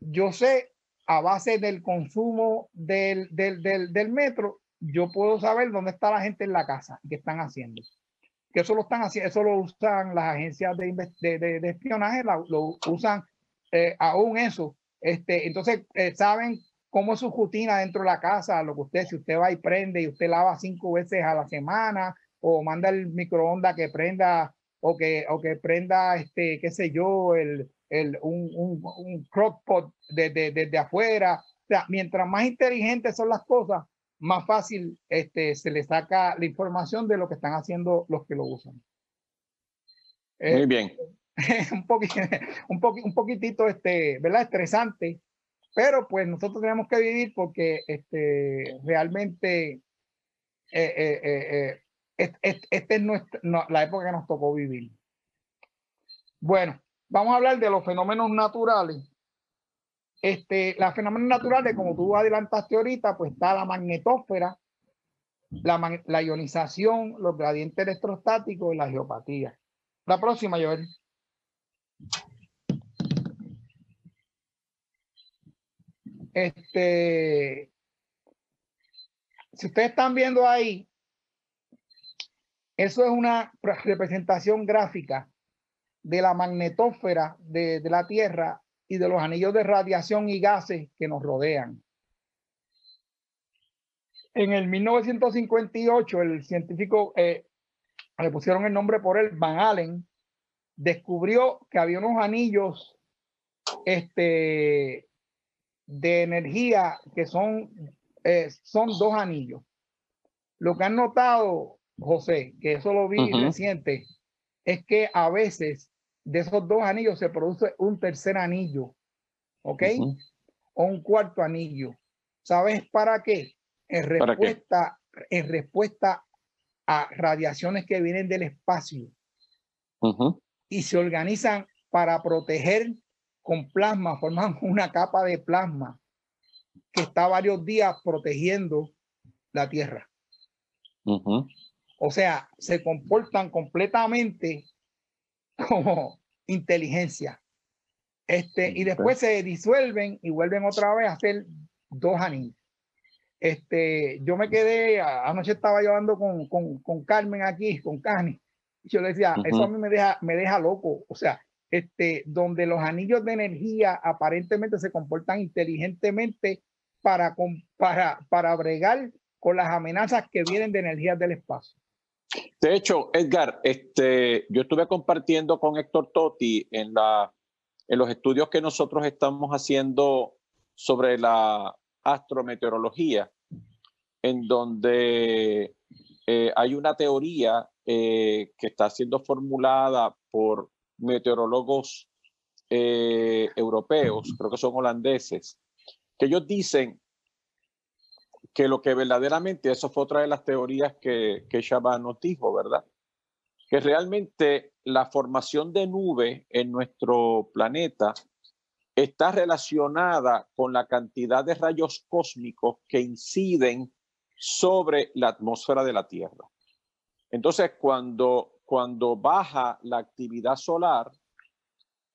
yo sé a base del consumo del, del, del, del metro, yo puedo saber dónde está la gente en la casa, qué están haciendo que eso lo están haciendo, eso lo usan las agencias de, de, de, espionaje, lo, usan eh, aún eso. Este, entonces, eh, saben cómo es su rutina dentro de la casa, lo que usted, si usted va y prende y usted lava cinco veces a la semana o manda el microondas que prenda o que, o que prenda, este, qué sé yo, el, el, un, un, un crock pot desde, afuera. O sea, mientras más inteligentes son las cosas, más fácil este, se le saca la información de lo que están haciendo los que lo usan. Muy bien. un, poquito, un, un poquitito, este, ¿verdad? Estresante, pero pues nosotros tenemos que vivir porque este, realmente eh, eh, esta es nuestra, la época que nos tocó vivir. Bueno, vamos a hablar de los fenómenos naturales este, las fenómenos naturales, como tú adelantaste ahorita, pues está la magnetósfera, la, la ionización, los gradientes electrostáticos y la geopatía. La próxima, Joel. Este, si ustedes están viendo ahí, eso es una representación gráfica de la magnetósfera de, la Tierra y de los anillos de radiación y gases que nos rodean. En el 1958, el científico, eh, le pusieron el nombre por él, Van Allen, descubrió que había unos anillos este, de energía que son, eh, son dos anillos. Lo que han notado, José, que eso lo vi reciente, es que a veces de esos dos anillos se produce un tercer anillo, ¿ok? O un cuarto anillo. ¿Sabes para qué? En respuesta, En respuesta a radiaciones que vienen del espacio y se organizan para proteger con plasma, forman una capa de plasma que está varios días protegiendo la Tierra. O sea, se comportan completamente como inteligencia. Este, y después se disuelven y vuelven otra vez a hacer dos anillos. Este, yo me quedé, anoche estaba llevando con, con, con Carmen aquí, con Cani. Yo le decía, eso a mí me deja, me deja loco. O sea, este, donde los anillos de energía aparentemente se comportan inteligentemente para, para, para bregar con las amenazas que vienen de energías del espacio. De hecho, Edgar, este, yo estuve compartiendo con Héctor Totti en, la, en los estudios que nosotros estamos haciendo sobre la astrometeorología, en donde eh, hay una teoría eh, que está siendo formulada por meteorólogos eh, europeos, creo que son holandeses, que ellos dicen que lo que verdaderamente, eso fue otra de las teorías que, que Shabbat nos dijo, ¿verdad? que realmente la formación de nube en nuestro planeta está relacionada con la cantidad de rayos cósmicos que inciden sobre la atmósfera de la Tierra. Entonces, cuando, cuando baja la actividad solar,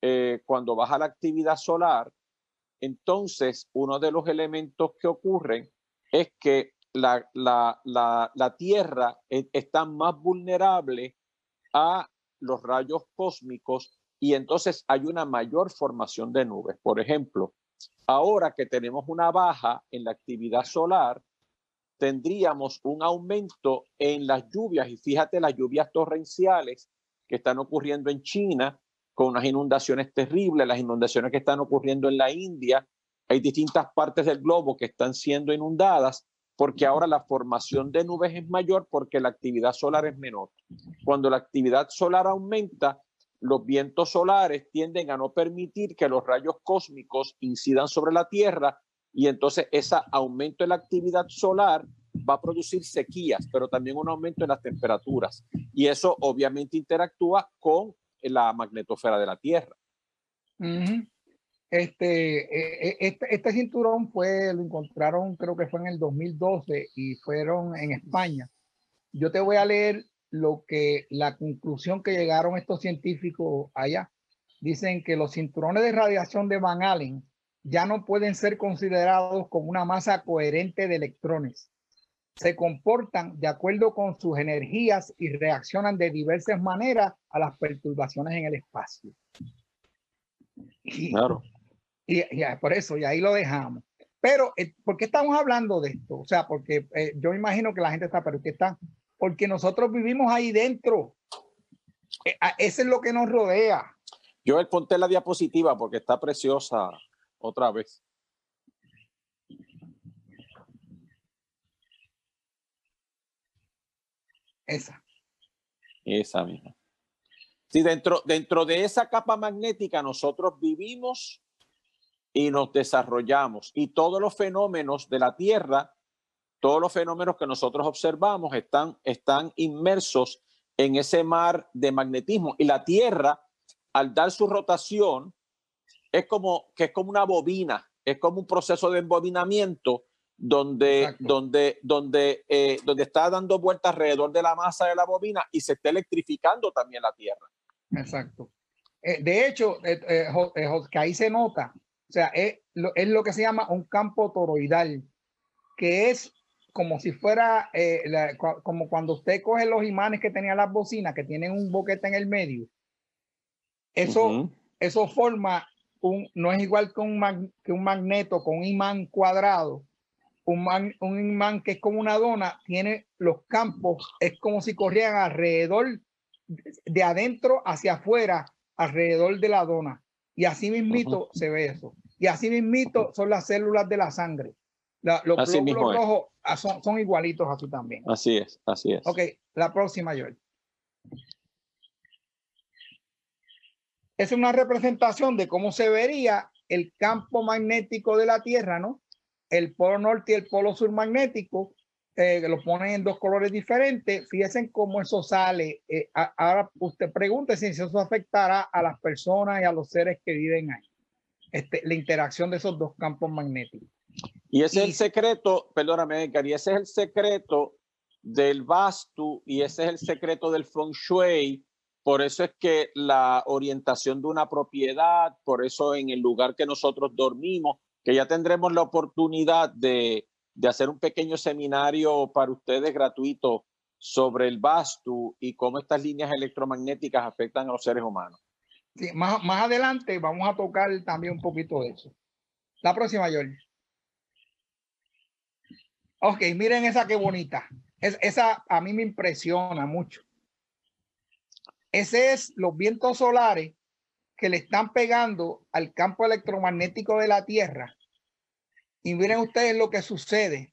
eh, cuando baja la actividad solar, entonces uno de los elementos que ocurren es que la, la, la, Tierra e, está más vulnerable a los rayos cósmicos y entonces hay una mayor formación de nubes. Por ejemplo, ahora que tenemos una baja en la actividad solar, tendríamos un aumento en las lluvias y fíjate las lluvias torrenciales que están ocurriendo en China con unas inundaciones terribles, las inundaciones que están ocurriendo en la India. Hay distintas partes del globo que están siendo inundadas porque ahora la formación de nubes es mayor porque la actividad solar es menor. Cuando la actividad solar aumenta, los vientos solares tienden a no permitir que los rayos cósmicos incidan sobre la Tierra y entonces ese aumento de la actividad solar va a producir sequías, pero también un aumento en las temperaturas. Y eso obviamente interactúa con la magnetosfera de la Tierra. Eh, eh, este, este, cinturón fue, lo encontraron creo que fue en el 2012 y fueron en España. Yo te voy a leer lo que la conclusión que llegaron estos científicos allá. Dicen que los cinturones de radiación de Van Allen ya no pueden ser considerados como una masa coherente de electrones. Se comportan de acuerdo con sus energías y reaccionan de diversas maneras a las perturbaciones en el espacio. claro. Y, por eso, y ahí lo dejamos. Pero, eh, ¿por qué estamos hablando de esto? O sea, porque eh, yo imagino que la gente está, pero ¿qué está? Porque nosotros vivimos ahí dentro. Eh, eso es lo que nos rodea. Yo el ponte la diapositiva porque está preciosa otra vez. Esa. Esa misma. Sí, dentro, dentro de esa capa magnética nosotros vivimos y nos desarrollamos. Y todos los fenómenos de la Tierra, todos los fenómenos que nosotros observamos están, están inmersos en ese mar de magnetismo. Y la Tierra, al dar su rotación, es como que es como una bobina, es como un proceso de embobinamiento donde, donde, donde, eh, donde está dando vueltas alrededor de la masa de la bobina y se está electrificando también la Tierra. Exacto. Eh, de hecho, eh, que ahí se nota o sea, es lo, es lo que se llama un campo toroidal, que es como si fuera eh, como cuando usted coge los imanes que tenía las bocinas, que tienen un boquete en el medio. Eso, eso forma un, no es igual que un, que un magneto con un imán cuadrado. Un, un imán que es como una dona, tiene los campos, es como si corrieran alrededor, de adentro hacia afuera, alrededor de la dona. Y así mismito se ve eso. Y así mismito son las células de la sangre. los glóbulos rojos ah, son, son, igualitos así también. Así es, así es. Ok, la próxima, Joel. Es una representación de cómo se vería el campo magnético de la Tierra, ¿no? El polo norte y el polo sur magnético, eh, lo ponen en dos colores diferentes. Fíjense cómo eso sale. Eh, ahora usted pregunte si eso afectará a las personas y a los seres que viven ahí. Este, la interacción de esos dos campos magnéticos. Y ese es el secreto, perdóname, Edgar, y ese es el secreto del Vastu y ese es el secreto del Feng Shui. Por eso es que la orientación de una propiedad, por eso en el lugar que nosotros dormimos, que ya tendremos la oportunidad de, de hacer un pequeño seminario para ustedes gratuito sobre el Vastu y cómo estas líneas electromagnéticas afectan a los seres humanos. Sí, más, más adelante vamos a tocar también un poquito de eso. La próxima, George. Ok, miren esa qué bonita. Es, esa a mí me impresiona mucho. Ese es los vientos solares que le están pegando al campo electromagnético de la Tierra y miren ustedes lo que sucede.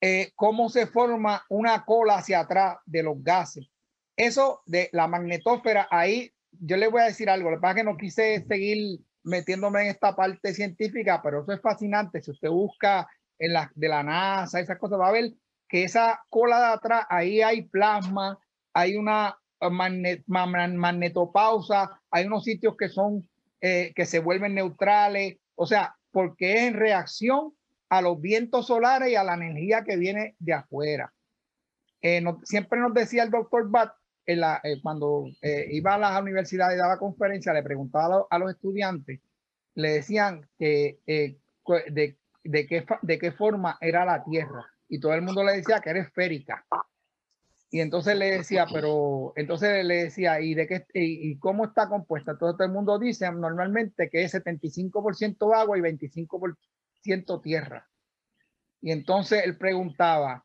Eh, cómo se forma una cola hacia atrás de los gases. Eso de la magnetósfera, ahí yo le voy a decir algo. Lo que pasa es que no quise seguir metiéndome en esta parte científica, pero eso es fascinante. Si usted busca en la de la NASA, esas cosas, va a ver que esa cola de atrás, ahí hay plasma, hay una magnetopausa, hay unos sitios que son eh, que se vuelven neutrales, o sea, porque es en reacción a los vientos solares y a la energía que viene de afuera. Eh, siempre nos decía el doctor Bat, eh, cuando iba a las universidades y daba conferencia, le preguntaba a, los estudiantes, le decían que de, de, qué, de qué forma era la Tierra. Y todo el mundo le decía que era esférica. Y entonces le decía, pero entonces le decía, ¿y de qué y, cómo está compuesta? Todo, el mundo dice normalmente que es 75% agua y 25% tierra. Y entonces él preguntaba,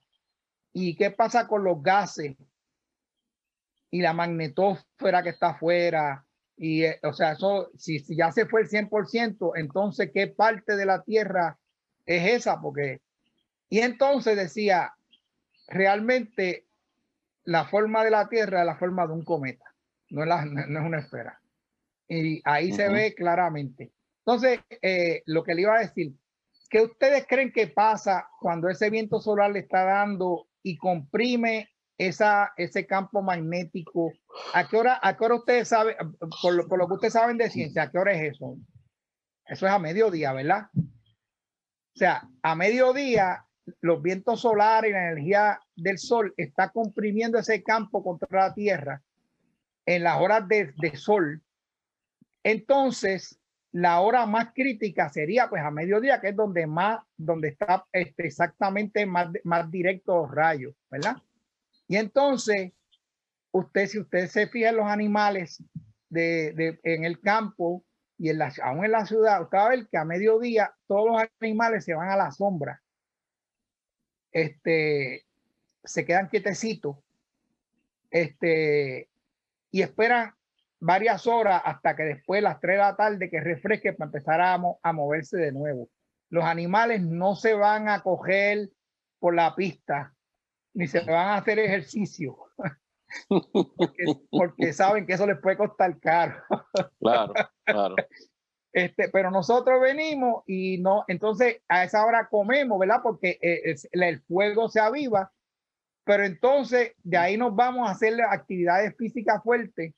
¿y qué pasa con los gases y la magnetósfera que está afuera? Y, eh, o sea, eso, si, si ya se fue el 100%, entonces, ¿qué parte de la tierra es esa? Porque, y entonces decía, realmente la forma de la Tierra es la forma de un cometa, no es, la, no es una esfera. Y ahí se ve claramente. Entonces, eh, lo que le iba a decir, ¿qué ustedes creen que pasa cuando ese viento solar le está dando y comprime esa, ese campo magnético? ¿A qué hora, a qué hora ustedes saben, por lo, por lo que ustedes saben de ciencia, a qué hora es eso? Eso es a mediodía, ¿verdad? O sea, a mediodía los vientos solares y la energía del sol está comprimiendo ese campo contra la Tierra en las horas de, sol. Entonces, la hora más crítica sería pues a mediodía, que es donde más, donde está este, exactamente más, más directo los rayos, ¿verdad? Y entonces, usted, si usted se fija en los animales de, de, en el campo y en la, aún en la ciudad, usted va ver que a mediodía todos los animales se van a la sombra este, se quedan quietecitos este, y esperan varias horas hasta que después las 3 de la tarde que refresque para empezar a, a moverse de nuevo. Los animales no se van a coger por la pista ni se van a hacer ejercicio porque, porque saben que eso les puede costar caro. Claro, claro. Este, pero nosotros venimos y no, entonces a esa hora comemos, ¿verdad? Porque eh, el fuego se aviva, pero entonces de ahí nos vamos a hacer actividades físicas fuertes.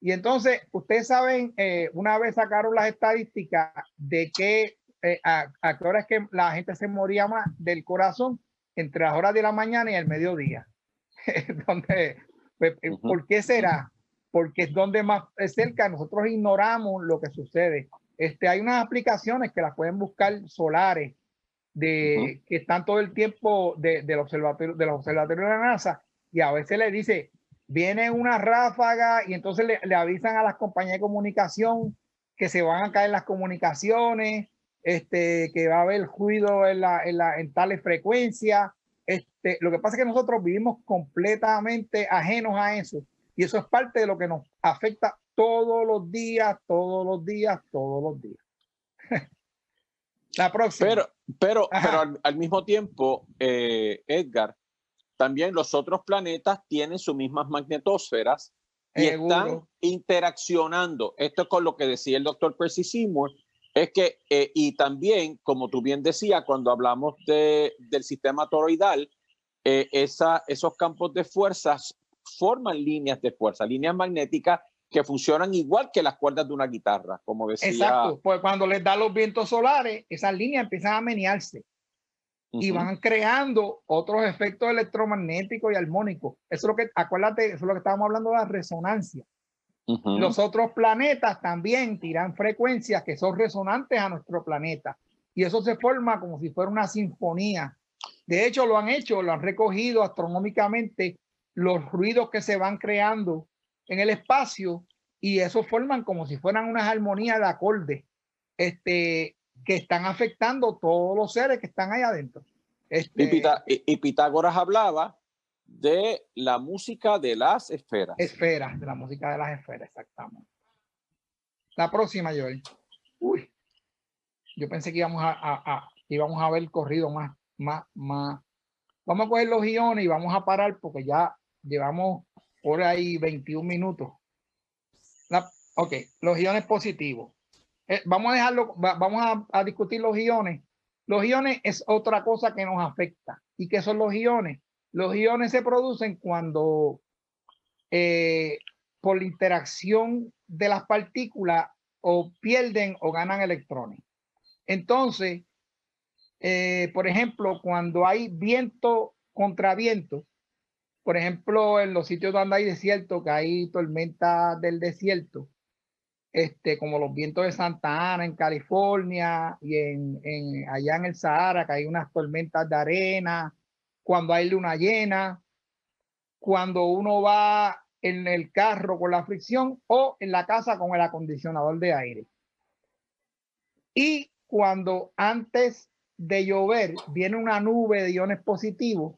Y entonces, ustedes saben, eh, una vez sacaron las estadísticas de que eh, a, a, qué hora es que la gente se moría más del corazón entre las horas de la mañana y el mediodía. donde, pues, ¿Por qué será? Porque es donde más cerca nosotros ignoramos lo que sucede. Este, hay unas aplicaciones que las pueden buscar solares de, que están todo el tiempo de, del observatorio, de los observatorios de la NASA y a veces le dice, viene una ráfaga y entonces le, avisan a las compañías de comunicación que se van a caer las comunicaciones, este, que va a haber ruido en, la, en, la, en tales frecuencias. Este, lo que pasa es que nosotros vivimos completamente ajenos a eso y eso es parte de lo que nos afecta todos los días, todos los días, todos los días. La próxima. Pero, pero, pero al, mismo tiempo, eh, Edgar, también los otros planetas tienen sus mismas magnetosferas y están interaccionando. Esto es con lo que decía el doctor Percy Seymour, es que, eh, y también, como tú bien decías, cuando hablamos de, del sistema toroidal, eh, esa, esos campos de fuerzas forman líneas de fuerza, líneas magnéticas que funcionan igual que las cuerdas de una guitarra, como decía. Exacto, pues cuando les da los vientos solares, esas líneas empiezan a menearse y van creando otros efectos electromagnéticos y armónicos. Eso es lo que, acuérdate, eso es lo que estábamos hablando de la resonancia. Los otros planetas también tiran frecuencias que son resonantes a nuestro planeta y eso se forma como si fuera una sinfonía. De hecho, lo han hecho, lo han recogido astronómicamente los ruidos que se van creando en el espacio y eso forman como si fueran unas armonías de acordes este, que están afectando todos los seres que están ahí adentro. Este, y, Pitágoras hablaba de la música de las esferas. Esferas, de la música de las esferas, exactamente. La próxima, Joel. Uy, yo pensé que íbamos a, a, íbamos a ver corrido más, más, más. Vamos a coger los guiones y vamos a parar porque ya llevamos hora y 21 minutos. Ok, los iones positivos. Eh, vamos a dejarlo, vamos a, discutir los iones. Los iones es otra cosa que nos afecta. ¿Y qué son los iones? Los iones se producen cuando eh, por la interacción de las partículas o pierden o ganan electrones. Entonces, eh, por ejemplo, cuando hay viento contra viento, por ejemplo, en los sitios donde hay desierto, que hay tormentas del desierto, este, como los vientos de Santa Ana en California y en, allá en el Sahara, que hay unas tormentas de arena, cuando hay luna llena, cuando uno va en el carro con la fricción o en la casa con el acondicionador de aire. Y cuando antes de llover viene una nube de iones positivos,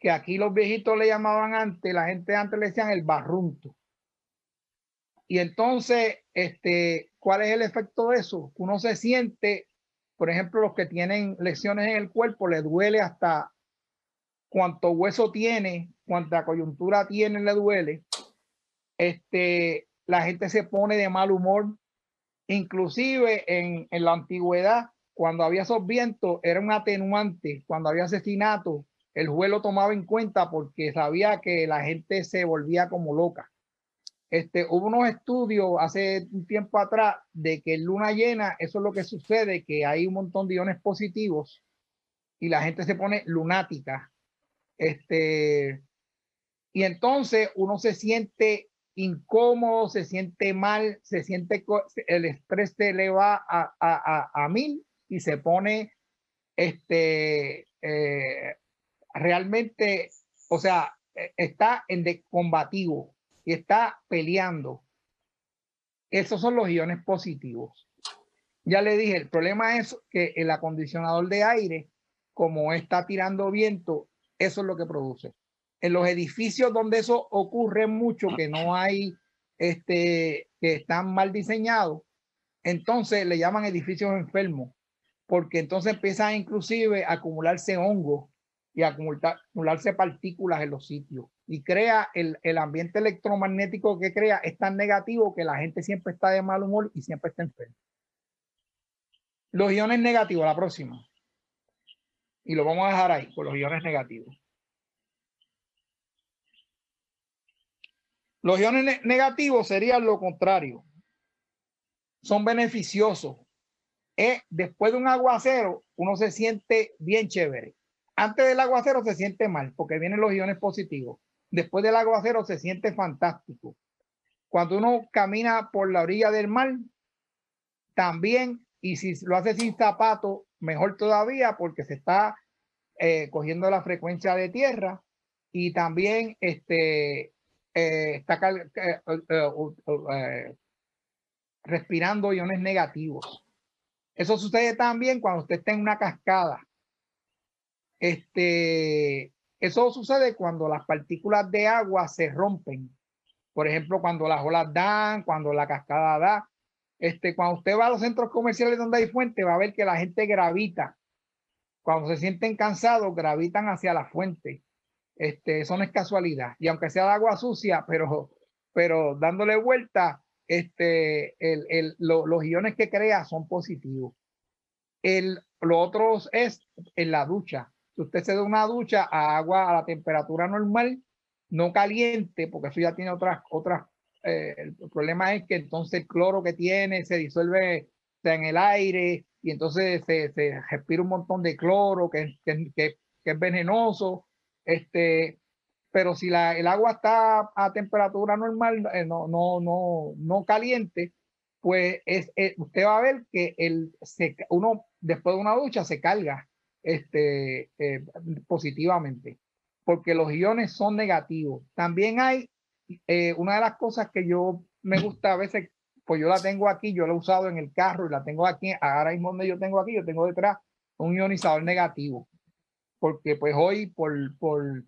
que aquí los viejitos le llamaban antes, la gente antes le decían el barrunto. Y entonces, este, ¿cuál es el efecto de eso? Uno se siente, por ejemplo, los que tienen lesiones en el cuerpo, le duele hasta cuánto hueso tiene, cuánta coyuntura tiene, le duele. Este, la gente se pone de mal humor. Inclusive en, en la antigüedad, cuando había esos vientos, era un atenuante. Cuando había asesinato, el juez tomaba en cuenta porque sabía que la gente se volvía como loca. Este, hubo unos estudios hace un tiempo atrás de que en luna llena, eso es lo que sucede, que hay un montón de iones positivos y la gente se pone lunática. Este, y entonces uno se siente incómodo, se siente mal, se siente, el estrés se eleva a, a, a, a mil y se pone este, eh, realmente, o sea, e, está en de combativo y está peleando. Esos son los iones positivos. Ya le dije, el problema es que el acondicionador de aire, como está tirando viento, eso es lo que produce. En los edificios donde eso ocurre mucho, que no hay, este, que están mal diseñados, entonces le llaman edificios enfermos, porque entonces empiezan inclusive a acumularse hongos y acumularse partículas en los sitios. Y crea el, el, ambiente electromagnético que crea es tan negativo que la gente siempre está de mal humor y siempre está enferma. Los iones negativos, la próxima. Y lo vamos a dejar ahí, con los iones negativos. Los iones negativos serían lo contrario. Son beneficiosos. Después de un aguacero, uno se siente bien chévere antes del aguacero se siente mal porque vienen los iones positivos. Después del aguacero se siente fantástico. Cuando uno camina por la orilla del mar, también, y si lo hace sin zapato, mejor todavía porque se está eh, cogiendo la frecuencia de tierra y también este, eh, está eh, respirando iones negativos. Eso sucede también cuando usted está en una cascada este, eso sucede cuando las partículas de agua se rompen. Por ejemplo, cuando las olas dan, cuando la cascada da. Este, cuando usted va a los centros comerciales donde hay fuente, va a ver que la gente gravita. Cuando se sienten cansados, gravitan hacia la fuente. Este, eso no es casualidad. Y aunque sea de agua sucia, pero, pero dándole vuelta, este, el, el, lo, los iones que crea son positivos. El, lo otro es en la ducha usted se da una ducha a agua a la temperatura normal, no caliente, porque eso ya tiene otras, otras, eh, el problema es que entonces el cloro que tiene se disuelve en el aire y entonces se, se respira un montón de cloro que, que, que, es venenoso. Este, pero si la, el agua está a temperatura normal, eh, no, no, no, no caliente, pues es, es, usted va a ver que el, uno después de una ducha se carga este, eh, positivamente, porque los iones son negativos. También hay eh, una de las cosas que yo me gusta a veces, pues yo la tengo aquí, yo la he usado en el carro y la tengo aquí, ahora mismo donde yo tengo aquí, yo tengo detrás un ionizador negativo, porque pues hoy por, por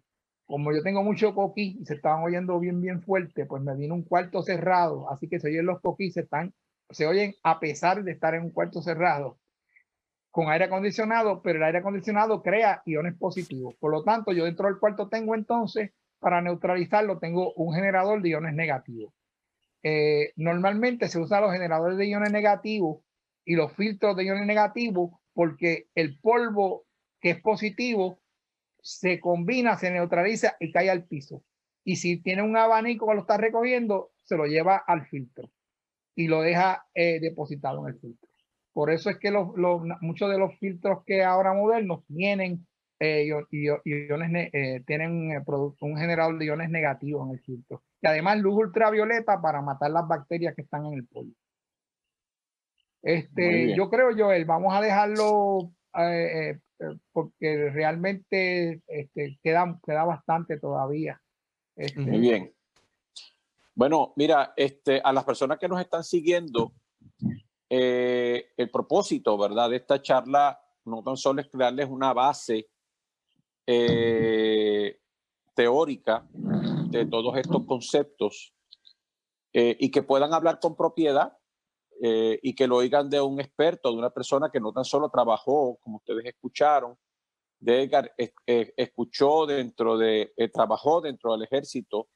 como yo tengo mucho coquí y se estaban oyendo bien, bien fuerte, pues me vino un cuarto cerrado, así que se oyen los coquí, se están, se oyen a pesar de estar en un cuarto cerrado con aire acondicionado, pero el aire acondicionado crea iones positivos. Por lo tanto, yo dentro del cuarto tengo entonces, para neutralizarlo, tengo un generador de iones negativos. Eh, normalmente se usan los generadores de iones negativos y los filtros de iones negativos porque el polvo que es positivo se combina, se neutraliza y cae al piso. y si tiene un abanico que lo está recogiendo, se lo lleva al filtro y lo deja eh, depositado en el filtro. Por eso es que los, muchos de los filtros que ahora modernos tienen eh, iones, eh, tienen un generador de iones negativos en el filtro. Y además luz ultravioleta para matar las bacterias que están en el polvo. Este, yo creo, Joel, vamos a dejarlo porque realmente este, queda, queda bastante todavía. Este, Muy bien. Bueno, mira, este, a las personas que nos están siguiendo, eh, el propósito, ¿verdad?, de esta charla no tan solo es crearles una base eh, teórica de todos estos conceptos eh, y que puedan hablar con propiedad y que lo oigan de un experto, de una persona que no tan solo trabajó, como ustedes escucharon, de Edgar, escuchó dentro de, trabajó dentro del ejército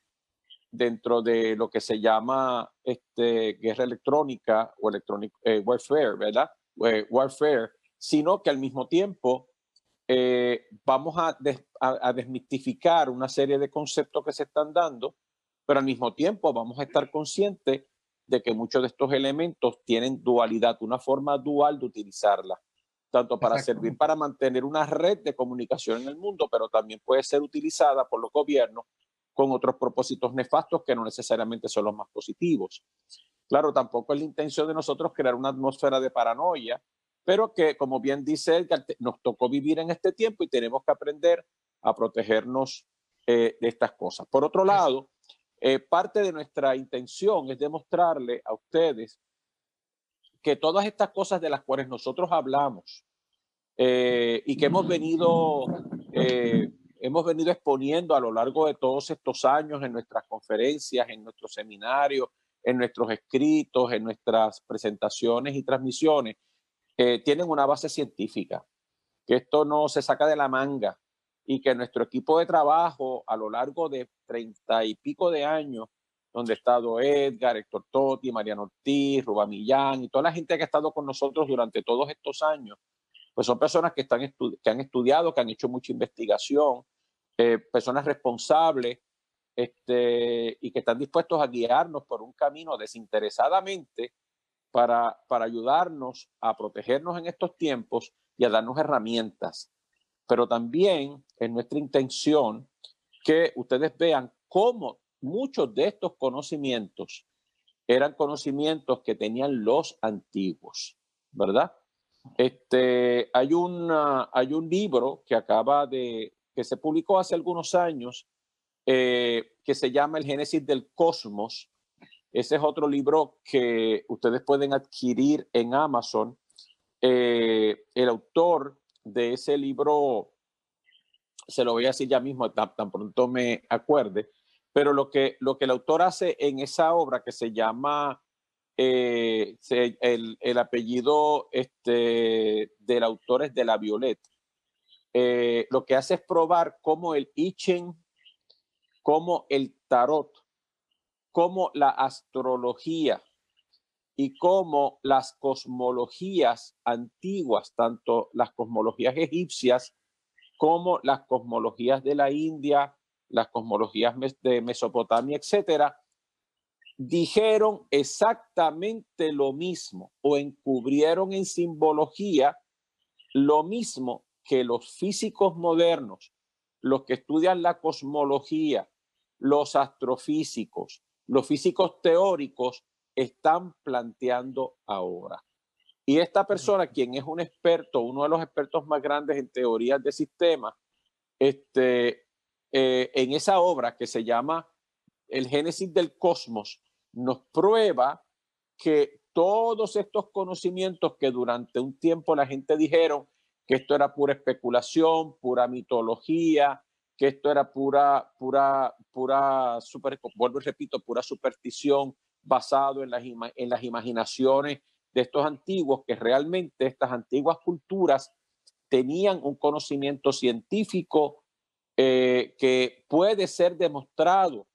dentro de lo que se llama este, guerra electrónica o electronic eh, warfare, ¿verdad? Eh, warfare, sino que al mismo tiempo eh, vamos a, a, desmistificar una serie de conceptos que se están dando, pero al mismo tiempo vamos a estar conscientes de que muchos de estos elementos tienen dualidad, una forma dual de utilizarla, tanto para servir para mantener una red de comunicación en el mundo, pero también puede ser utilizada por los gobiernos con otros propósitos nefastos que no necesariamente son los más positivos. Claro, tampoco es la intención de nosotros crear una atmósfera de paranoia, pero que, como bien dice Edgar, nos tocó vivir en este tiempo y tenemos que aprender a protegernos eh, de estas cosas. Por otro lado, eh, parte de nuestra intención es demostrarle a ustedes que todas estas cosas de las cuales nosotros hablamos eh, y que hemos venido hemos venido exponiendo a lo largo de todos estos años en nuestras conferencias, en nuestros seminarios, en nuestros escritos, en nuestras presentaciones y transmisiones, eh, tienen una base científica, que esto no se saca de la manga y que nuestro equipo de trabajo a lo largo de treinta y pico de años, donde ha estado Edgar, Héctor Totti, Mariano Ortiz, Ruba Millán y toda la gente que ha estado con nosotros durante todos estos años, pues son personas que, están que han estudiado, que han hecho mucha investigación, eh, personas responsables este, y que están dispuestos a guiarnos por un camino desinteresadamente para, para ayudarnos a protegernos en estos tiempos y a darnos herramientas. Pero también es nuestra intención que ustedes vean cómo muchos de estos conocimientos eran conocimientos que tenían los antiguos, ¿verdad? Este, hay, una, hay un libro que acaba de, que se publicó hace algunos años, eh, que se llama El Génesis del Cosmos. Ese es otro libro que ustedes pueden adquirir en Amazon. Eh, el autor de ese libro, se lo voy a decir ya mismo, tan, pronto me acuerde, pero lo que, lo que el autor hace en esa obra que se llama eh, el, apellido este, del autor es de la Violeta. Eh, lo que hace es probar cómo el I Ching, cómo el tarot, cómo la astrología y cómo las cosmologías antiguas, tanto las cosmologías egipcias como las cosmologías de la India, las cosmologías de Mesopotamia, etcétera, dijeron exactamente lo mismo o encubrieron en simbología lo mismo que los físicos modernos, los que estudian la cosmología, los astrofísicos, los físicos teóricos, están planteando ahora. Y esta persona, quien es un experto, uno de los expertos más grandes en teorías de sistemas, este, eh, en esa obra que se llama El Génesis del Cosmos, nos prueba que todos estos conocimientos que durante un tiempo la gente dijeron que esto era pura especulación, pura mitología, que esto era pura, pura, pura, super, vuelvo y repito, pura superstición basado en las, en las imaginaciones de estos antiguos, que realmente estas antiguas culturas tenían un conocimiento científico eh, que puede ser demostrado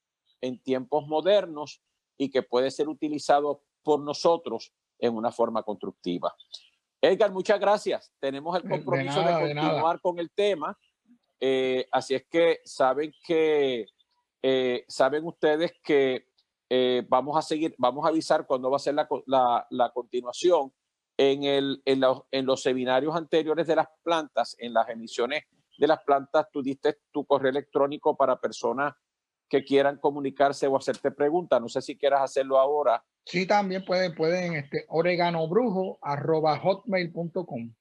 en tiempos modernos y que puede ser utilizado por nosotros en una forma constructiva. Edgar, muchas gracias. Tenemos el compromiso de, continuar con el tema. Eh, así es que saben que eh, saben ustedes que eh, vamos a seguir, vamos a avisar cuándo va a ser la, la, la continuación en, el, en, en, los seminarios anteriores de las plantas, en las emisiones de las plantas, tú diste tu correo electrónico para personas que quieran comunicarse o hacerte preguntas. No sé si quieras hacerlo ahora. Sí, también pueden, pueden, este, oreganobrujo arroba hotmail.com.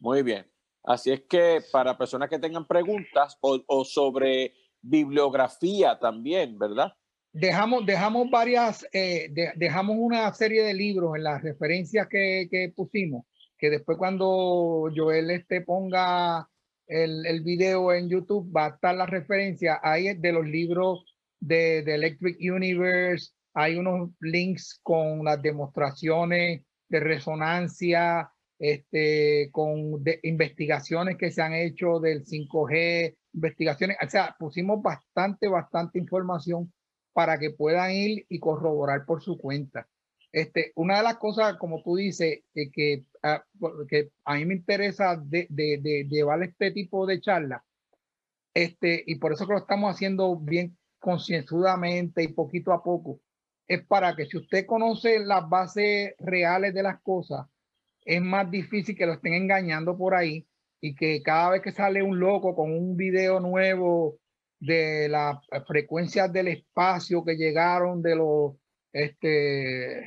Muy bien. Así es que para personas que tengan preguntas o, o sobre bibliografía también, ¿verdad? Dejamos, dejamos varias, eh, dejamos una serie de libros en las referencias que, que, pusimos, que después cuando Joel este ponga el, el, video en YouTube va a estar la referencia. Ahí de los libros de, de Electric Universe, hay unos links con las demostraciones de resonancia, este, con de investigaciones que se han hecho del 5G, investigaciones, o sea, pusimos bastante, bastante información para que puedan ir y corroborar por su cuenta. Este, una de las cosas, como tú dices, que, ah, a mí me interesa llevar este tipo de charla, este, y por eso que lo estamos haciendo bien concienzudamente y poquito a poco, es para que si usted conoce las bases reales de las cosas, es más difícil que lo estén engañando por ahí y que cada vez que sale un loco con un video nuevo de las frecuencias del espacio que llegaron de los este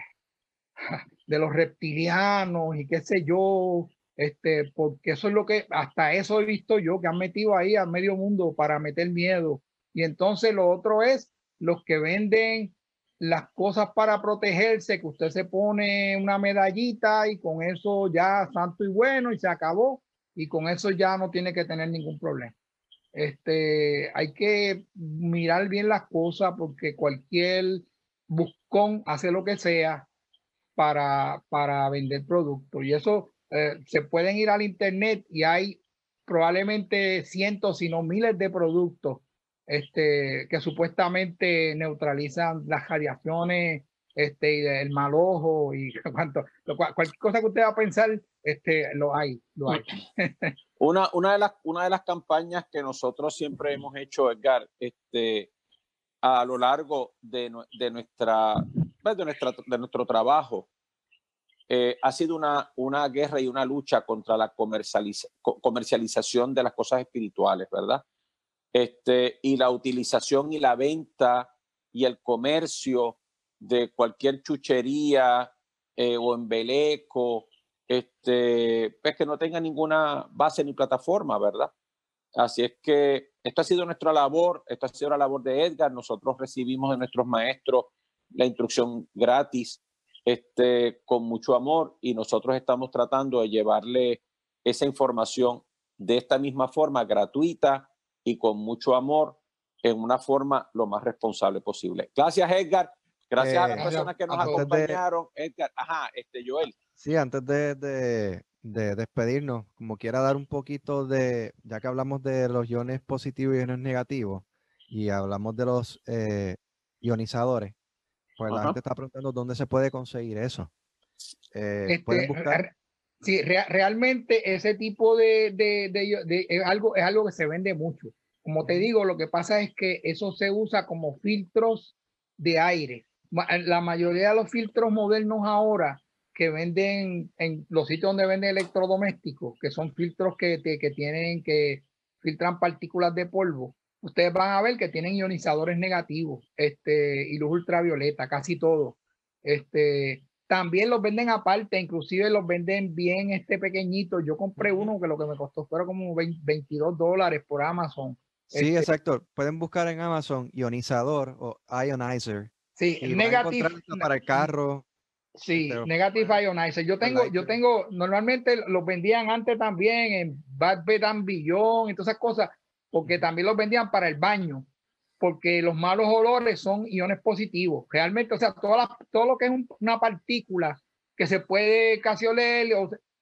de los reptilianos y qué sé yo, este, porque eso es lo que hasta eso he visto yo que han metido ahí a medio mundo para meter miedo. Y entonces lo otro es los que venden las cosas para protegerse, que usted se pone una medallita y con eso ya santo y bueno y se acabó y con eso ya no tiene que tener ningún problema. Este, hay que mirar bien las cosas porque cualquier buscón hace lo que sea para, para vender productos y eso eh, se pueden ir al internet y hay probablemente cientos, si no miles de productos este, que supuestamente neutralizan las radiaciones este, y el mal ojo y cuanto, cualquier cosa que usted va a pensar, este, lo hay, lo hay. una, una, de las, una de las campañas que nosotros siempre hemos hecho, Edgar, este, a lo largo de, de, nuestra, de, nuestra, de nuestro trabajo, eh, ha sido una, una guerra y una lucha contra la comercializa, comercialización de las cosas espirituales, ¿verdad? Este, y la utilización y la venta y el comercio de cualquier chuchería eh, o embeleco, este, pues que no tenga ninguna base ni plataforma, ¿verdad? Así es que esto ha sido nuestra labor, esto ha sido la labor de Edgar. Nosotros recibimos de nuestros maestros la instrucción gratis, este, con mucho amor, y nosotros estamos tratando de llevarle esa información de esta misma forma, gratuita y con mucho amor, en una forma lo más responsable posible. Gracias, Edgar. Gracias a las eh, personas que nos acompañaron. Edgar, ajá, este Joel. Sí, antes de, de, de, despedirnos, como quiera dar un poquito de, ya que hablamos de los iones positivos y iones negativos, y hablamos de los eh, ionizadores, pues la gente está preguntando dónde se puede conseguir eso. Eh, ¿Pueden buscar? Sí, realmente ese tipo de, de, de, es, algo, es algo que se vende mucho. Como te digo, lo que pasa es que eso se usa como filtros de aire la mayoría de los filtros modernos ahora que venden en los sitios donde venden electrodomésticos, que son filtros que, que tienen que filtran partículas de polvo, ustedes van a ver que tienen ionizadores negativos este, y luz ultravioleta, casi todo. Este, también los venden aparte, inclusive los venden bien este pequeñito. Yo compré uno que lo que me costó fue como 22 dólares por Amazon. Sí, este exacto. Pueden buscar en Amazon ionizador o ionizer Sí, negative. Para el carro. Sí, negative ionizer. Yo tengo, yo tengo, normalmente los vendían antes también en Bad Bed and Beyond y todas esas cosas, porque también los vendían para el baño, porque los malos olores son iones positivos. Realmente, o sea, toda todo lo que es una partícula que se puede casi oler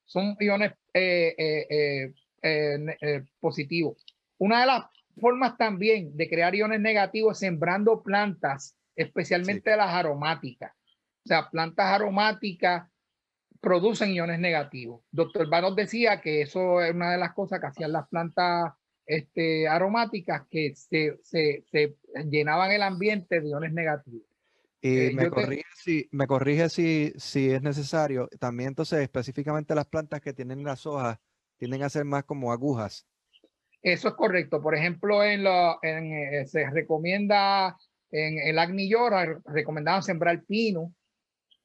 son iones eh, eh, eh, positivos. Una de las formas también de crear iones negativos es sembrando plantas especialmente las aromáticas. O sea, plantas aromáticas producen iones negativos. Doctor Vanos decía que eso es una de las cosas que hacían las plantas este, aromáticas que se, se, se llenaban el ambiente de iones negativos. Y Eh, me yo te- corrige, si, me corrige si, si es necesario. También entonces específicamente las plantas que tienen las hojas tienden a ser más como agujas. Eso es correcto. Por ejemplo, en lo, en, eh, se recomienda en el Agnillora, recomendaban sembrar pino,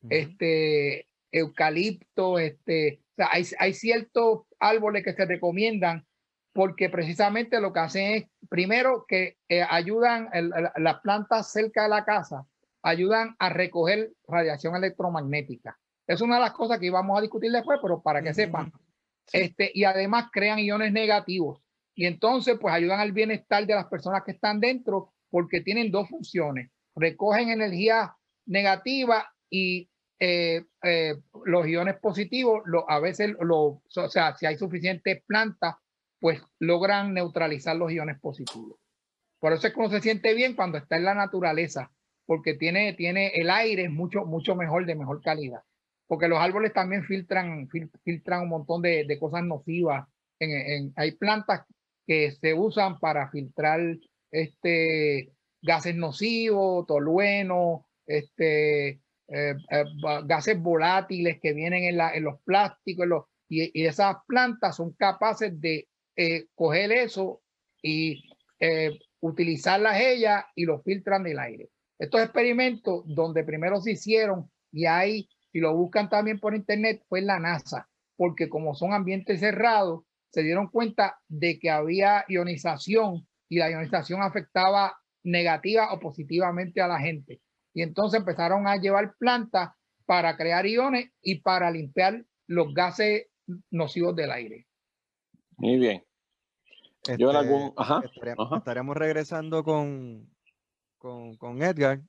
Ujú. este, eucalipto, este, o sea, hay, hay ciertos árboles que se recomiendan porque precisamente lo que hacen es, primero, que eh, ayudan, el- el- las plantas cerca de la casa, ayudan a recoger radiación electromagnética. Es una de las cosas que íbamos a discutir después, pero para que Ujú, sepan. Sí. Este, y además crean iones negativos. Y entonces, pues ayudan al bienestar de las personas que están dentro porque tienen dos funciones. Recogen energía negativa y eh, eh, los iones positivos, lo, a veces, lo, o sea, si hay suficientes plantas, pues logran neutralizar los iones positivos. Por eso es que se siente bien cuando está en la naturaleza, porque tiene, tiene el aire mucho, mucho mejor, de mejor calidad. Porque los árboles también filtran, fil- filtran un montón de, de cosas nocivas. En, en- hay plantas que se usan para filtrar este, gases nocivos, tolueno, este, eh, eh, gases volátiles que vienen en, la, en los plásticos, y, y esas plantas son capaces de eh, coger eso y eh, utilizarlas ellas y los filtran del aire. Estos experimentos donde primero se hicieron y hay, si lo buscan también por internet, fue la NASA, porque como son ambientes cerrados, se dieron cuenta de que había ionización y la ionización afectaba negativa o positivamente a la gente. Y entonces empezaron a llevar plantas para crear iones y para limpiar los gases nocivos del aire. Muy bien. Yo en Este, algún, ajá, estaría- ajá. estaremos regresando con, con, con Edgar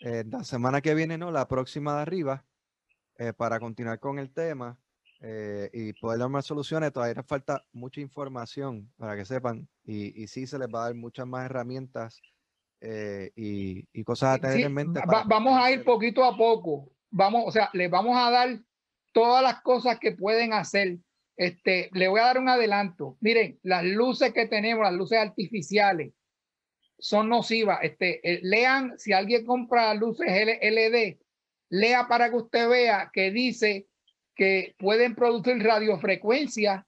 eh, la semana que viene, ¿no? La próxima de arriba, eh, para continuar con el tema eh, y poder dar más soluciones. Todavía nos falta mucha información para que sepan y, y sí se les va a dar muchas más herramientas eh, y, y cosas a tener Sí, en mente. va- vamos a ir poquito a poco. Vamos, o sea, les vamos a dar todas las cosas que pueden hacer. Este, le voy a dar un adelanto. Miren, las luces que tenemos, las luces artificiales, son nocivas. Este, eh, lean, si alguien compra luces LED, lea para que usted vea que dice que pueden producir radiofrecuencia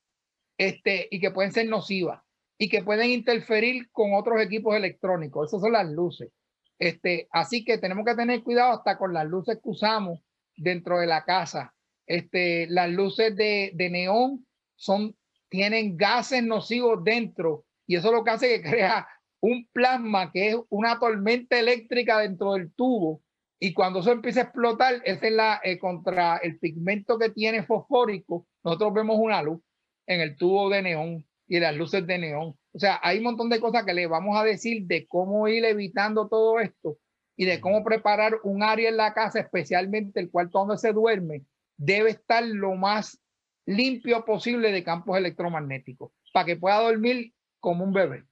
este, y que pueden ser nocivas y que pueden interferir con otros equipos electrónicos. Esas son las luces. Este, así que tenemos que tener cuidado hasta con las luces que usamos dentro de la casa. Este, las luces de, de neón son, tienen gases nocivos dentro y eso lo que hace que crea un plasma que es una tormenta eléctrica dentro del tubo y cuando eso empieza a explotar, esa es la eh, contra el pigmento que tiene fosfórico, nosotros vemos una luz en el tubo de neón y las luces de neón. O sea, hay un montón de cosas que le vamos a decir de cómo ir evitando todo esto y de cómo preparar un área en la casa, especialmente el cuarto donde se duerme, debe estar lo más limpio posible de campos electromagnéticos para que pueda dormir como un bebé.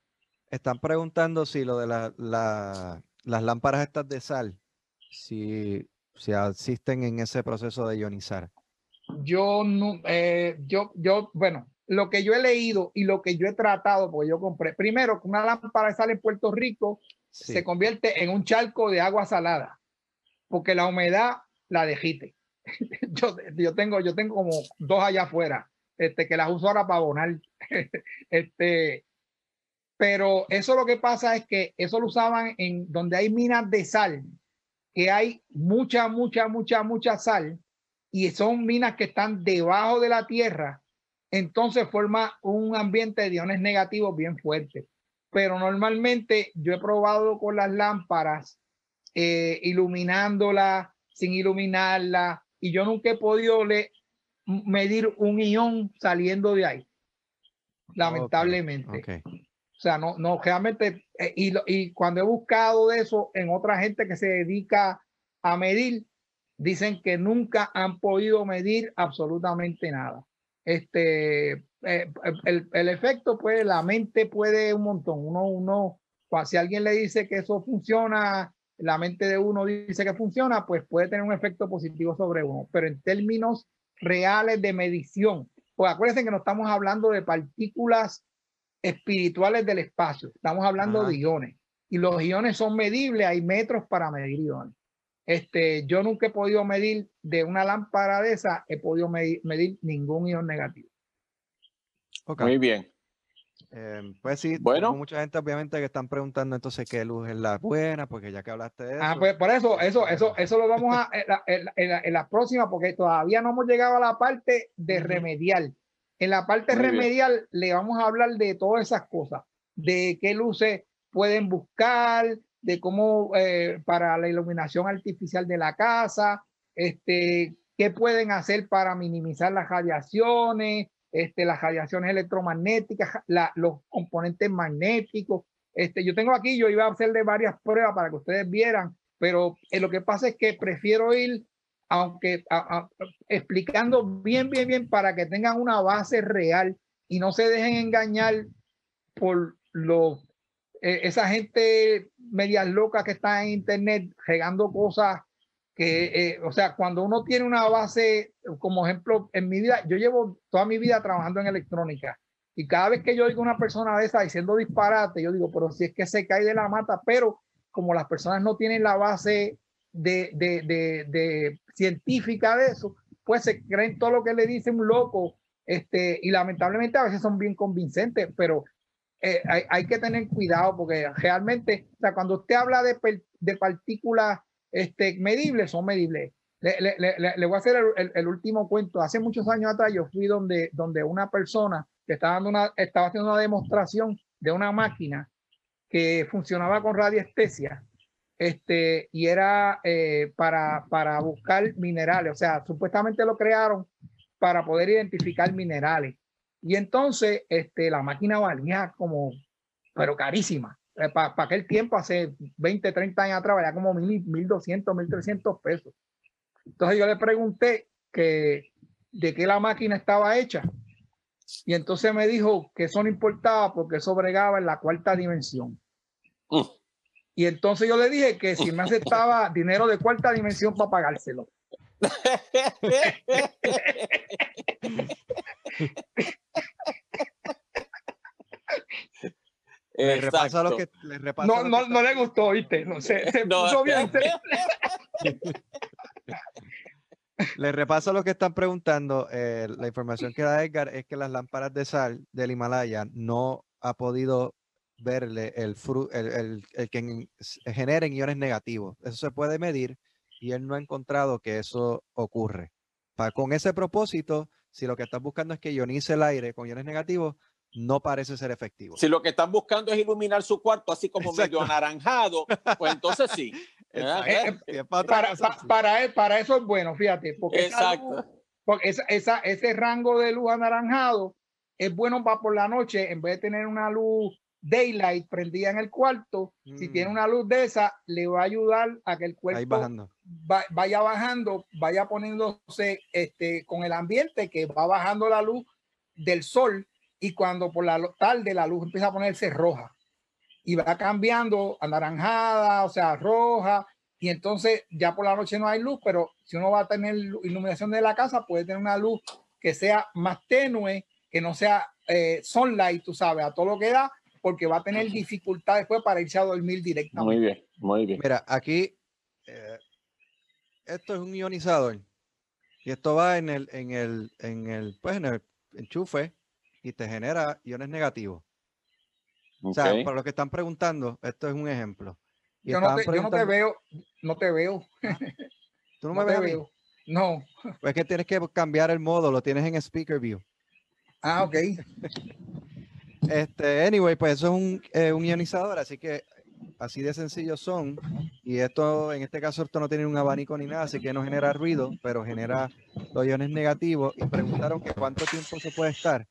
Están preguntando si lo de la, la- las lámparas estas de sal, si, si asisten en ese proceso de ionizar. Yo no, eh, yo, yo, bueno, lo que yo he leído y lo que yo he tratado, porque yo compré, primero, una lámpara de sal en Puerto Rico Sí. se convierte en un charco de agua salada, porque la humedad la dejite. yo, yo tengo, yo tengo como dos allá afuera, este, que las uso ahora para abonar. este, pero eso lo que pasa es que eso lo usaban en donde hay minas de sal, que hay mucha, mucha, mucha, mucha sal, y son minas que están debajo de la tierra, entonces forma un ambiente de iones negativos bien fuerte. Pero normalmente yo he probado con las lámparas, eh, iluminándola, sin iluminarla, y yo nunca he podido le- medir un ion saliendo de ahí, lamentablemente. O sea, no, no, realmente, eh, y, y cuando he buscado de eso en otra gente que se dedica a medir, dicen que nunca han podido medir absolutamente nada. Este, eh, el, el efecto, pues la mente puede un montón. Uno, uno, si alguien le dice que eso funciona, la mente de uno dice que funciona, pues puede tener un efecto positivo sobre uno. Pero en términos reales de medición, pues acuérdense que no estamos hablando de partículas espirituales del espacio. Estamos hablando Ajá. de iones. Y los iones son medibles, hay metros para medir iones. Este, yo nunca he podido medir de una lámpara de esa, he podido medir, medir ningún ion negativo. Muy bien. Eh, pues sí, Bueno. mucha gente obviamente que están preguntando entonces qué luz es la buena, porque ya que hablaste de eso. Ah, pues por eso, eso, eso, eso lo vamos a en la, en la- en la- próxima, porque todavía no hemos llegado a la parte de remedial. En la parte Muy bien. remedial le vamos a hablar de todas esas cosas, de qué luces pueden buscar, de cómo eh, para la iluminación artificial de la casa, este, qué pueden hacer para minimizar las radiaciones, este, las radiaciones electromagnéticas, la- los componentes magnéticos. Este, yo tengo aquí, yo iba a hacerle varias pruebas para que ustedes vieran, pero eh, lo que pasa es que prefiero ir, aunque explicando bien, bien, bien para que tengan una base real y no se dejen engañar por los eh, esa gente medias locas que está en internet regando cosas que, eh, o sea, cuando uno tiene una base, como ejemplo, en mi vida, yo llevo toda mi vida trabajando en electrónica y cada vez que yo oigo una persona de esa diciendo disparate, yo digo, pero si es que se cae de la mata, pero como las personas no tienen la base de, de, de, de científica de eso, pues se creen todo lo que le dice un loco, este, y lamentablemente a veces son bien convincentes, pero eh, hay, hay que tener cuidado porque realmente, o sea, cuando usted habla de, de partículas este, medibles, son medibles. Le, le- le- le- voy a hacer el último cuento. Hace muchos años atrás yo fui donde, donde una persona que estaba, dando una, estaba haciendo una demostración de una máquina que funcionaba con radiestesia este, y era eh, para, para buscar minerales. O sea, supuestamente lo crearon para poder identificar minerales. Y entonces este, la máquina valía como, pero carísima. Para aquel tiempo, hace 20, 30 años atrás, valía como 1.200, 1.300 pesos. Entonces yo le pregunté que de qué la máquina estaba hecha. Y entonces me dijo que eso no importaba porque eso bregaba en la cuarta dimensión. Mm. Y entonces yo le dije que si me aceptaba dinero de cuarta dimensión para pagárselo. Le repasa lo que le repasa No, lo no, que no le gustó, ¿viste? No, se, se No. puso bien. Le repaso lo que están preguntando. eh, la información que da Edgar es que las lámparas de sal del Himalaya no ha podido verle el, el, el- el que generen iones negativos. Eso se puede medir y él no ha encontrado que eso ocurre. Pa- con ese propósito, si lo que estás buscando es que ionice el aire con iones negativos, no parece ser efectivo. Si lo que están buscando es iluminar su cuarto así como medio anaranjado, pues entonces sí. Para otra Para, eso es bueno, fíjate. Porque, esa Exacto. luz- porque esa, esa- ese rango de luz anaranjado es bueno para por la noche, en vez de tener una luz daylight prendida en el cuarto, si tiene Mm. una luz de esa, le va a ayudar a que el Ahí cuerpo bajando. va- vaya bajando, vaya poniéndose este, con el ambiente que va bajando la luz del sol y cuando por la tarde la luz empieza a ponerse roja y va cambiando anaranjada, o sea, roja y entonces ya por la noche no hay luz, pero si uno va a tener lu- iluminación de la casa, puede tener una luz que sea más tenue, que no sea eh, sunlight, tú sabes, a todo lo que da, porque va a tener dificultad después para irse a dormir directamente. Muy bien, muy bien. Mira, aquí eh, esto es un ionizador y esto va en el, en el, en el, pues en el enchufe y te genera iones negativos. O sea, para los que están preguntando, esto es un ejemplo. Y Yo no, te, yo no te preguntando- veo, no te veo. ¿Tú no No me ves veo. No. Pues es que tienes que cambiar el modo, lo tienes en Speaker View. Ah, ok. Este, anyway, pues eso es un, eh, un ionizador, así que así de sencillo son. Y esto, en este caso, esto no tiene un abanico ni nada, así que no genera ruido, pero genera los iones negativos. Y preguntaron que cuánto tiempo se puede estar.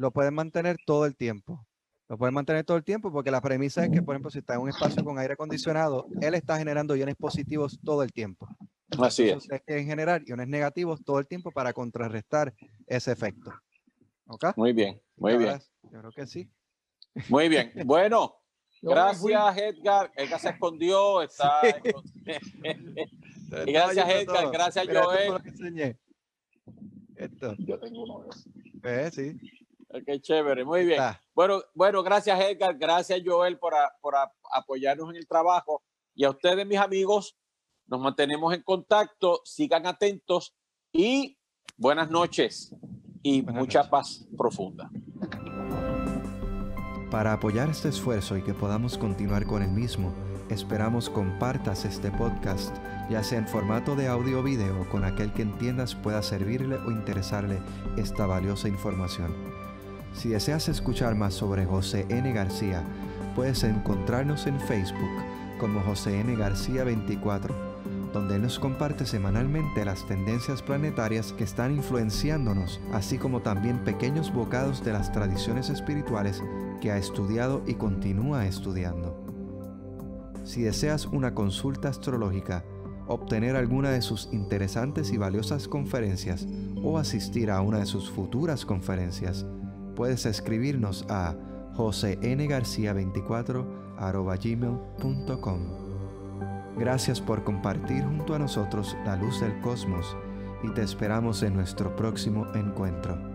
Lo pueden mantener todo el tiempo. Lo pueden mantener todo el tiempo porque la premisa es que, por ejemplo, si está en un espacio con aire acondicionado, él está generando iones positivos todo el tiempo. Así Entonces, es. ustedes quieren generar iones negativos todo el tiempo para contrarrestar ese efecto. ¿Ok? Muy bien, muy bien, Yo creo que sí. muy bien. Bueno, gracias Edgar. Edgar se escondió, está. Y gracias, Edgar, gracias, Joel. Yo tengo uno de esos. ¿ves? Sí. Qué chévere, muy bien. Bueno, bueno, gracias Edgar, gracias Joel por, por apoyarnos en el trabajo y a ustedes, mis amigos, nos mantenemos en contacto, sigan atentos y buenas noches y mucha paz profunda. Para apoyar este esfuerzo y que podamos continuar con el mismo, esperamos compartas este podcast, ya sea en formato de audio o video, con aquel que entiendas pueda servirle o interesarle esta valiosa información. Si deseas escuchar más sobre José N. García, puedes encontrarnos en Facebook como José N. García 24 donde nos comparte semanalmente las tendencias planetarias que están influenciándonos, así como también pequeños bocados de las tradiciones espirituales que ha estudiado y continúa estudiando. Si deseas una consulta astrológica, obtener alguna de sus interesantes y valiosas conferencias o asistir a una de sus futuras conferencias, puedes escribirnos a josengarcia24 Gracias por compartir junto a nosotros la luz del cosmos y te esperamos en nuestro próximo encuentro.